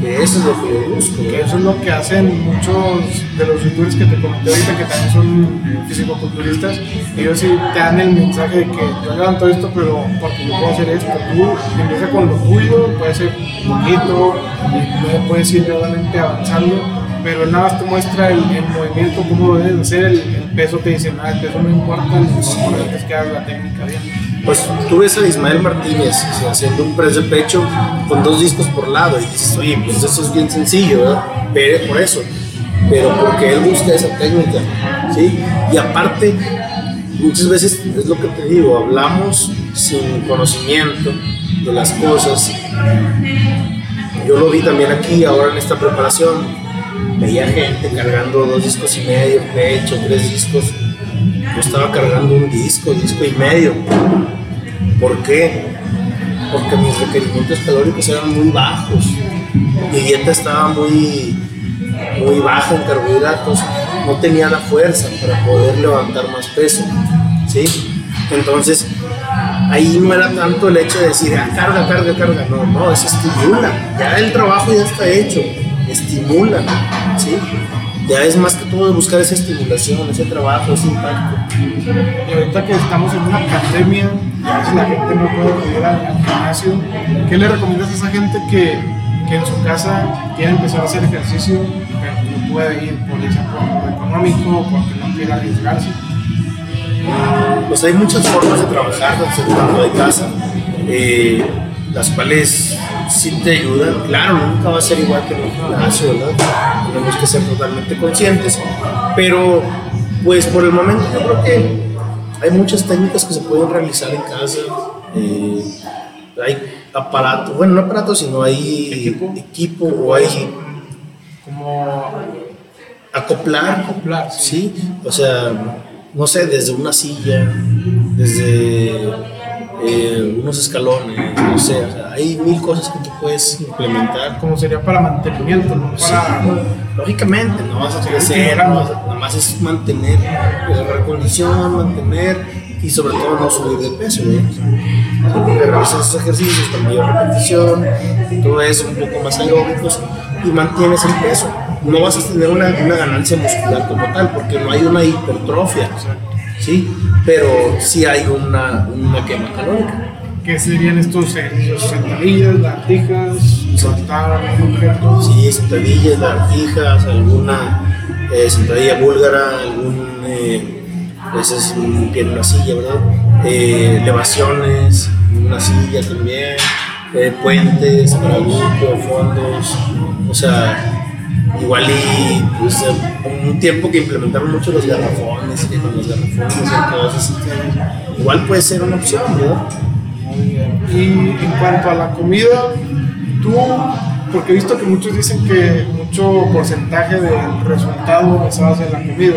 Que eso es lo que yo busco. Que eso es lo que hacen muchos de los youtubers que te comenté ahorita, que también son fisicoculturistas. Ellos sí te dan el mensaje de que yo levanto esto, pero porque yo puedo hacer esto. Tú empieza con lo tuyo, puede ser poquito, y puedes ir realmente avanzando pero nada más te muestra el, movimiento, cómo lo debes hacer, el, peso te dice, nada, el peso no importa, lo es que hagas la técnica bien. Pues tú ves a Ismael Martínez haciendo un press de pecho con dos discos por lado y dices, oye, pues eso es bien sencillo, ¿verdad? Pero por eso, pero porque él busca esa técnica, ¿sí? Y aparte, muchas veces es lo que te digo, hablamos sin conocimiento de las cosas. Yo lo vi también aquí, ahora en esta preparación veía gente cargando dos discos y medio, pecho, tres discos. Yo estaba cargando un disco, disco y medio. ¿Por qué? Porque mis requerimientos calóricos eran muy bajos. Mi dieta estaba muy, muy baja en carbohidratos. No tenía la fuerza para poder levantar más peso. ¿Sí? Entonces, ahí no era tanto el hecho de decir, ah, carga, carga, carga. No, no, eso estimula. Ya el trabajo ya está hecho estimulan, ¿sí? Ya es más que todo buscar esa estimulación, ese trabajo, ese impacto. Y ahorita que estamos en una pandemia, y a veces la gente no puede ir al, gimnasio, ¿qué le recomiendas a esa gente que, que, en su casa quiere empezar a hacer ejercicio, pero no puede ir por ese apoyo económico o porque no quiere arriesgarse? Pues hay muchas formas de trabajar dentro de casa, eh, las cuales sí te ayudan. Claro, nunca va a ser igual que en un gimnasio, ¿verdad? Tenemos que ser totalmente conscientes. Pero, pues por el momento yo creo que hay muchas técnicas que se pueden realizar en casa. Eh, hay aparato, bueno, no aparato, sino hay equipo, equipo o hay como acoplar, acoplar sí. sí, o sea, no sé, desde una silla, desde eh, unos escalones, no sé, o sea, hay mil cosas que tú puedes implementar. Como sería para mantenimiento, ¿no? lógicamente, no vas a crecer, nada más es mantener la recondición, mantener y sobre todo no subir de peso, ¿eh? porque realizas esos ejercicios con mayor repetición, todo eso un poco más aeróbicos y mantienes el peso. No vas a tener una, una ganancia muscular como tal, porque no hay una hipertrofia. ¿Sí? Pero sí hay una, una quema calórica. ¿Qué serían estos sentadillas, lagartijas, saltar objetos? Sí, sentadillas, lagartijas, alguna eh, sentadilla búlgara, algún, eh, ese es un pie en una silla, ¿verdad? Eh, elevaciones, una silla también, eh, puentes para grupo, fondos, o sea, igual y pues, un tiempo que implementaron mucho los garrafones y con los garrafones y cosas igual puede ser una opción ¿verdad? y en cuanto a la comida tú porque he visto que muchos dicen que mucho porcentaje del resultado se basa en la comida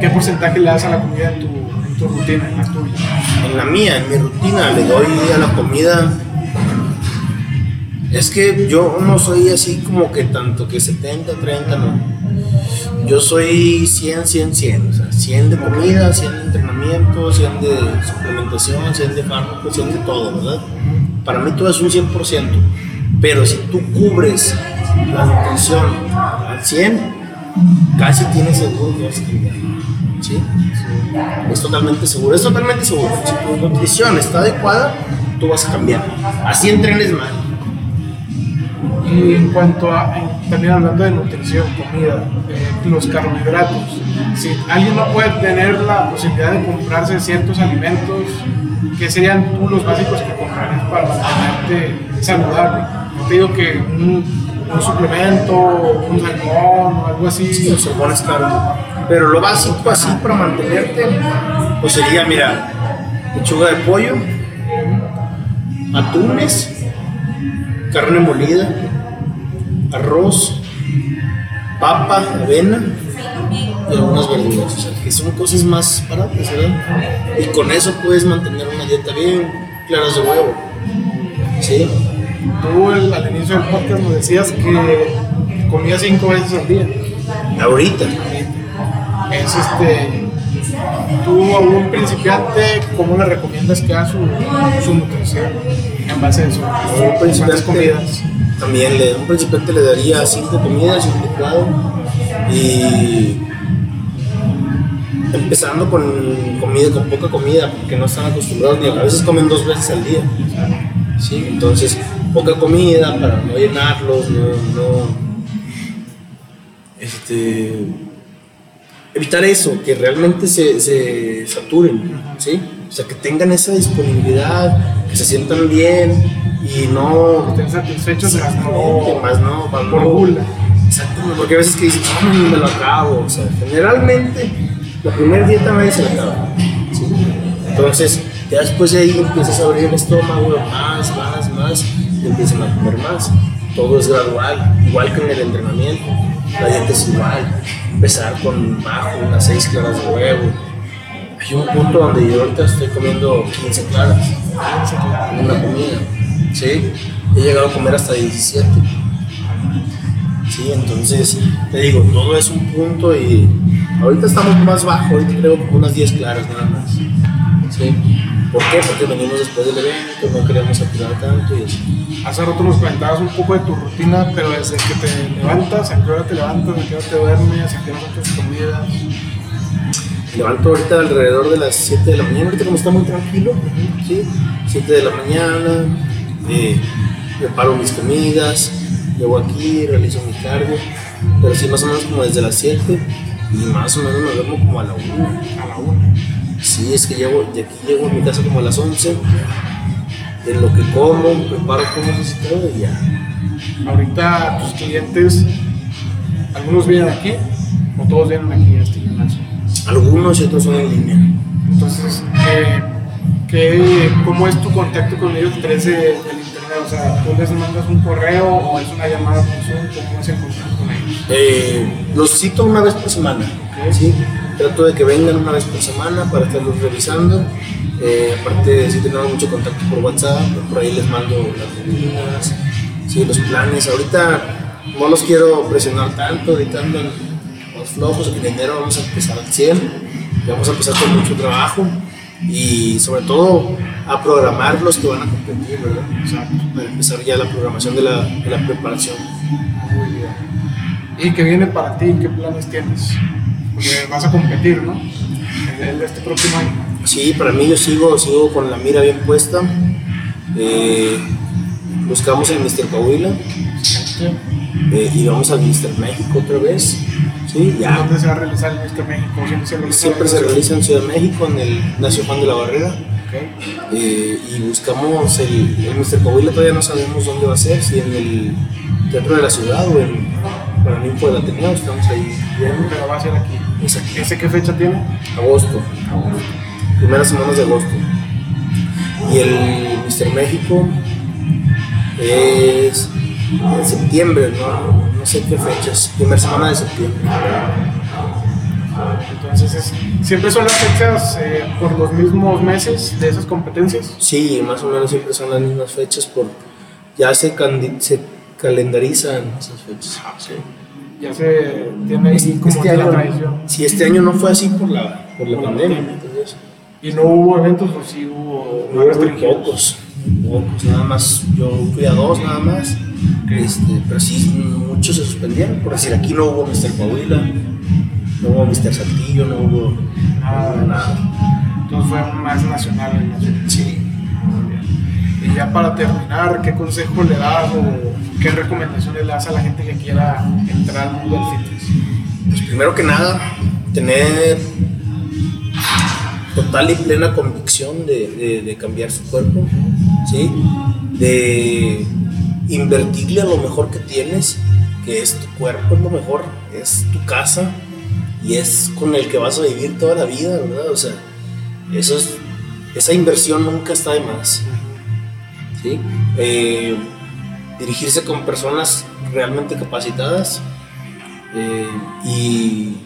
¿qué porcentaje le das a la comida en tu, en tu rutina, en la tuya? en la mía, en mi rutina le doy a la comida es que yo no soy así como que tanto que 70, 30, no. Yo soy 100, 100, 100. O sea, 100 de comida, 100 de entrenamiento, 100 de suplementación, 100 de fármacos, 100 de todo, ¿verdad? Para mí todo es un 100%. Pero si tú cubres la nutrición al 100, casi tienes seguro que vas a. ¿Sí? Es totalmente seguro, es totalmente seguro. Si tu nutrición está adecuada, tú vas a cambiar. Así entrenes mal y en cuanto a, también hablando de nutrición, comida, eh, los carbohidratos, si alguien no puede tener la posibilidad de comprarse ciertos alimentos, ¿qué serían tú los básicos que comprarías para mantenerte saludable? No te digo que un, suplemento, un salmón o algo así. Sí, los salmones, claro. Pero lo básico así para mantenerte, pues sería, mira, lechuga de pollo, atunes, carne molida, arroz, papa, avena, y algunas verduras, o sea, que son cosas más baratas, ¿verdad? Y con eso puedes mantener una dieta bien claras de huevo, ¿sí? Tú al inicio del podcast nos decías que comías cinco veces al día. Ahorita. Es este. Tú a un principiante, ¿cómo le recomiendas que haga su, su nutrición en base a eso? Principiante, comidas? También le, un principiante le daría cinco comidas y un licuado. Y empezando con comida, con poca comida, porque no están acostumbrados ni a veces comen dos veces al día. ¿sí? Entonces, poca comida para no llenarlos, no, no este, evitar eso, que realmente se, se saturen, ¿sí? O sea, que tengan esa disponibilidad, que se sientan bien y no... estén satisfechos, más no, más no, por gula. Exactamente, porque a veces que dicen, no, me lo acabo, o sea, generalmente la primera dieta nadie se la acaba, ¿sí? Entonces, ya después de ahí empiezas a abrir el estómago, más, más, más, y empiezan a comer más. Todo es gradual, igual que en el entrenamiento. La dieta es igual. Empezar con bajo, unas 6 claras de huevo. Hay un punto donde yo ahorita estoy comiendo 15 claras en una comida. ¿Sí? He llegado a comer hasta 17. Sí, entonces te digo, todo es un punto y ahorita estamos más bajo, ahorita creo como unas 10 claras nada más. ¿sí? ¿Por qué? Porque venimos después del evento, no queremos saturar tanto y así. Hace rato nos comentabas un poco de tu rutina, pero desde que te levantas, ¿a qué hora te levantas? ¿A qué hora te duermes? ¿A qué hora haces comida? Me levanto ahorita alrededor de las 7 de la mañana, ahorita como está muy tranquilo, ¿sí? 7 de la mañana, eh, preparo mis comidas, llego aquí, realizo mi cargo, pero sí más o menos como desde las 7 y más o menos me duermo como a la 1. A la 1. Sí, es que llego, de aquí llego a mi casa como a las 11, en lo que como, preparo cosas y todo y ya. Ahorita tus clientes, algunos vienen aquí o todos vienen aquí a este gimnasio. Algunos y otros son en línea. Entonces, ¿qué, cómo es tu contacto con ellos a través del internet? O sea, ¿tú les mandas un correo o es una llamada por Zoom? ¿Cómo es el contacto con ellos? Eh, los cito una vez por semana. ¿sí? Trato de que vengan una vez por semana para estarlos revisando. Eh, aparte, sí tenemos mucho contacto por WhatsApp, por ahí les mando las rutinas, sí, los planes. Ahorita no los quiero presionar tanto, ahorita andan más flojos. En enero vamos a empezar al 100, y vamos a empezar con mucho trabajo y sobre todo a programar los que van a competir, ¿verdad? O sea, para empezar ya la programación de la, de la preparación. Muy bien. ¿Y qué viene para ti? ¿Qué planes tienes? Porque vas a competir, ¿no? En este próximo año. Sí, para mí yo sigo, sigo con la mira bien puesta. Eh, buscamos el Mr. Coahuila eh, y vamos al Mr. México otra vez. Sí, ya. ¿Dónde se va a realizar el Mr. México? Siempre se realiza, Siempre se realiza en Ciudad de México, en el Ignacio Juan de la Barrera. Okay. Eh, y buscamos el, el Mr. Coahuila, todavía no sabemos dónde va a ser, si en el Teatro de la Ciudad o en Paraninfo del Ateneo, estamos ahí viendo. Pero va a ser aquí. Es aquí. ¿Ese qué fecha tiene? Agosto. Primeras semanas de agosto. Y el Mr. México es en septiembre, ¿no? No sé qué fechas. Primera semana de septiembre. Entonces, es- ¿siempre son las fechas eh, por los mismos meses de esas competencias? Sí, más o menos siempre son las mismas fechas por ya se, se calendarizan esas fechas. Sí. Ya se tiene ahí como Este la año, tradición. sí, este año no fue así por la, por la Por la pandemia. pandemia. entonces, ¿Y no hubo eventos o sí hubo Hubo muy pocos, pocos, nada más. Yo fui a dos nada más. Este, pero sí, muchos se suspendieron. Por decir, aquí no hubo Mr. Coahuila, no hubo Mr. Saltillo, no hubo Nada, nada. Entonces fue más nacional el. Sí. Y ya para terminar, ¿qué consejo le das o qué recomendaciones le das a la gente que quiera entrar al mundo del fitness? Pues primero que nada, tener total y plena convicción de, de- de cambiar su cuerpo, ¿sí? De invertirle a lo mejor que tienes, que es tu cuerpo, es lo mejor, es tu casa y es con el que vas a vivir toda la vida, ¿verdad? O sea, eso es- esa inversión nunca está de más, ¿sí? Eh, dirigirse con personas realmente capacitadas eh, y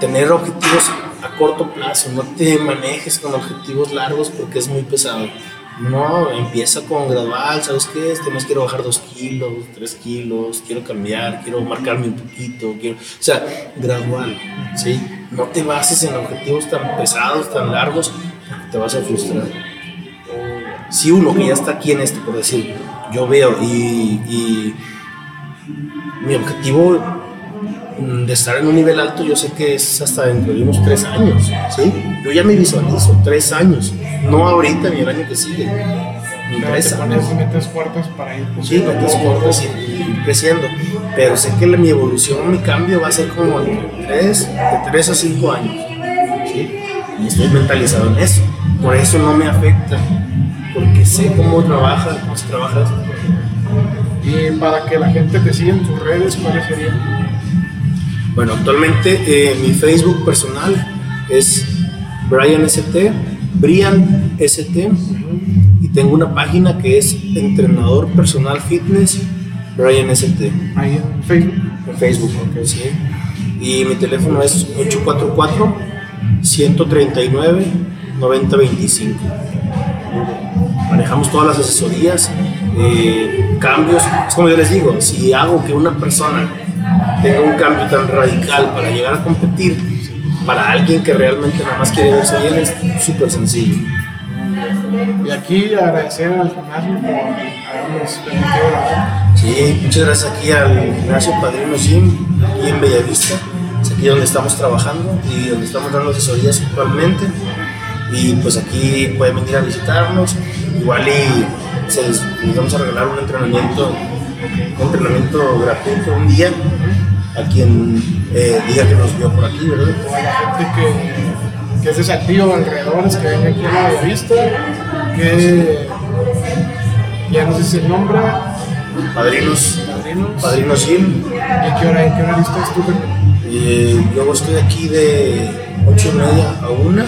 tener objetivos a corto plazo, no te manejes con objetivos largos porque es muy pesado. No, empieza con gradual, ¿sabes qué? Este mes quiero bajar dos kilos, tres kilos, quiero cambiar, quiero marcarme un poquito, quiero... O sea, gradual, ¿sí? No te bases en objetivos tan pesados, tan largos, te vas a frustrar. Si uno que ya está aquí en esto, por decir, yo veo y mi objetivo de estar en un nivel alto, yo sé que es hasta dentro de unos tres años, ¿sí? Yo ya me visualizo, tres años, no ahorita ni el año que sigue, tres años. metes fuertes para ir Sí, metes fuertes y, creciendo, pero sé que la, mi evolución, mi cambio va a ser como de tres, de tres a cinco años, ¿sí? Y estoy mentalizado en eso, por eso no me afecta, porque sé cómo trabaja, cómo se trabaja. Y para que la gente te siga en tus redes, ¿cuáles serían? Bueno, actualmente eh, mi Facebook personal es Brian ST, Brian ST, y tengo una página que es Entrenador Personal Fitness Brian ST. Ahí en Facebook. En Facebook, ok, sí. Y mi teléfono es 844 139 9025. Manejamos todas las asesorías, eh, cambios. Es como yo les digo, si hago que una persona tenga un cambio tan radical para llegar a competir, para alguien que realmente nada más quiere verse bien, es súper sencillo. Y aquí agradecer al gimnasio por habernos permitido Sí, muchas gracias aquí al gimnasio Padrino Gym, aquí en Bellavista. Es aquí donde estamos trabajando y donde estamos dando asesorías actualmente. Y pues aquí pueden venir a visitarnos. Igual y se les, les vamos a regalar un entrenamiento un entrenamiento gratuito un día a quien eh, diga que nos vio por aquí, ¿verdad? La gente que, que es desactivo alrededores, que venga aquí a la vista, que ya no sé si el nombre. Padrinos. Padrinos. Padrinos Gym. ¿Y qué hora, en qué hora estás tú? Eh, yo estoy aquí de 8 y media a 1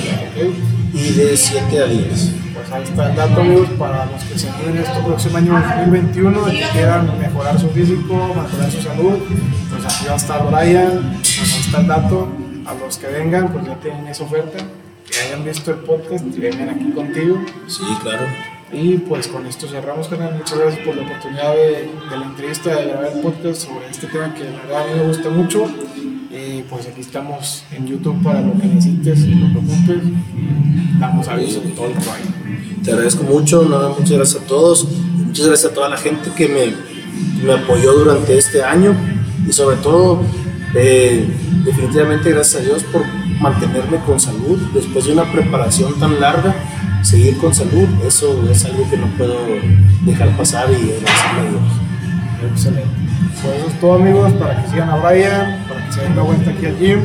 y de 7 a 10 ahí está el dato, para los que se en este próximo año 2021 y que quieran mejorar su físico, mejorar su salud. Pues aquí va a estar Brian, pues ahí está el dato. A los que vengan, pues ya tienen esa oferta. Que hayan visto el podcast y vengan aquí contigo. Sí, claro. Y pues con esto cerramos, canal. Muchas gracias por la oportunidad de, de, la entrevista, de grabar el podcast sobre este tema que la verdad a mí me gusta mucho. Y pues aquí estamos en YouTube para lo que necesites, no te preocupes. Damos aviso de todo el trabajo. Te agradezco mucho, no, muchas gracias a todos. Muchas gracias a toda la gente que me, me apoyó durante este año y sobre todo, eh, definitivamente gracias a Dios por mantenerme con salud después de una preparación tan larga. Seguir con salud, eso es algo que no puedo dejar pasar y agradecerle a Dios. Excelente. Pues eso es todo amigos, para que sigan a Brian, se den una vuelta aquí al gym.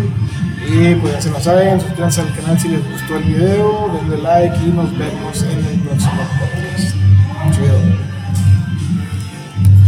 Y pues ya se lo saben, suscríbanse al canal si les gustó el video, denle like y nos vemos en el próximo podcast.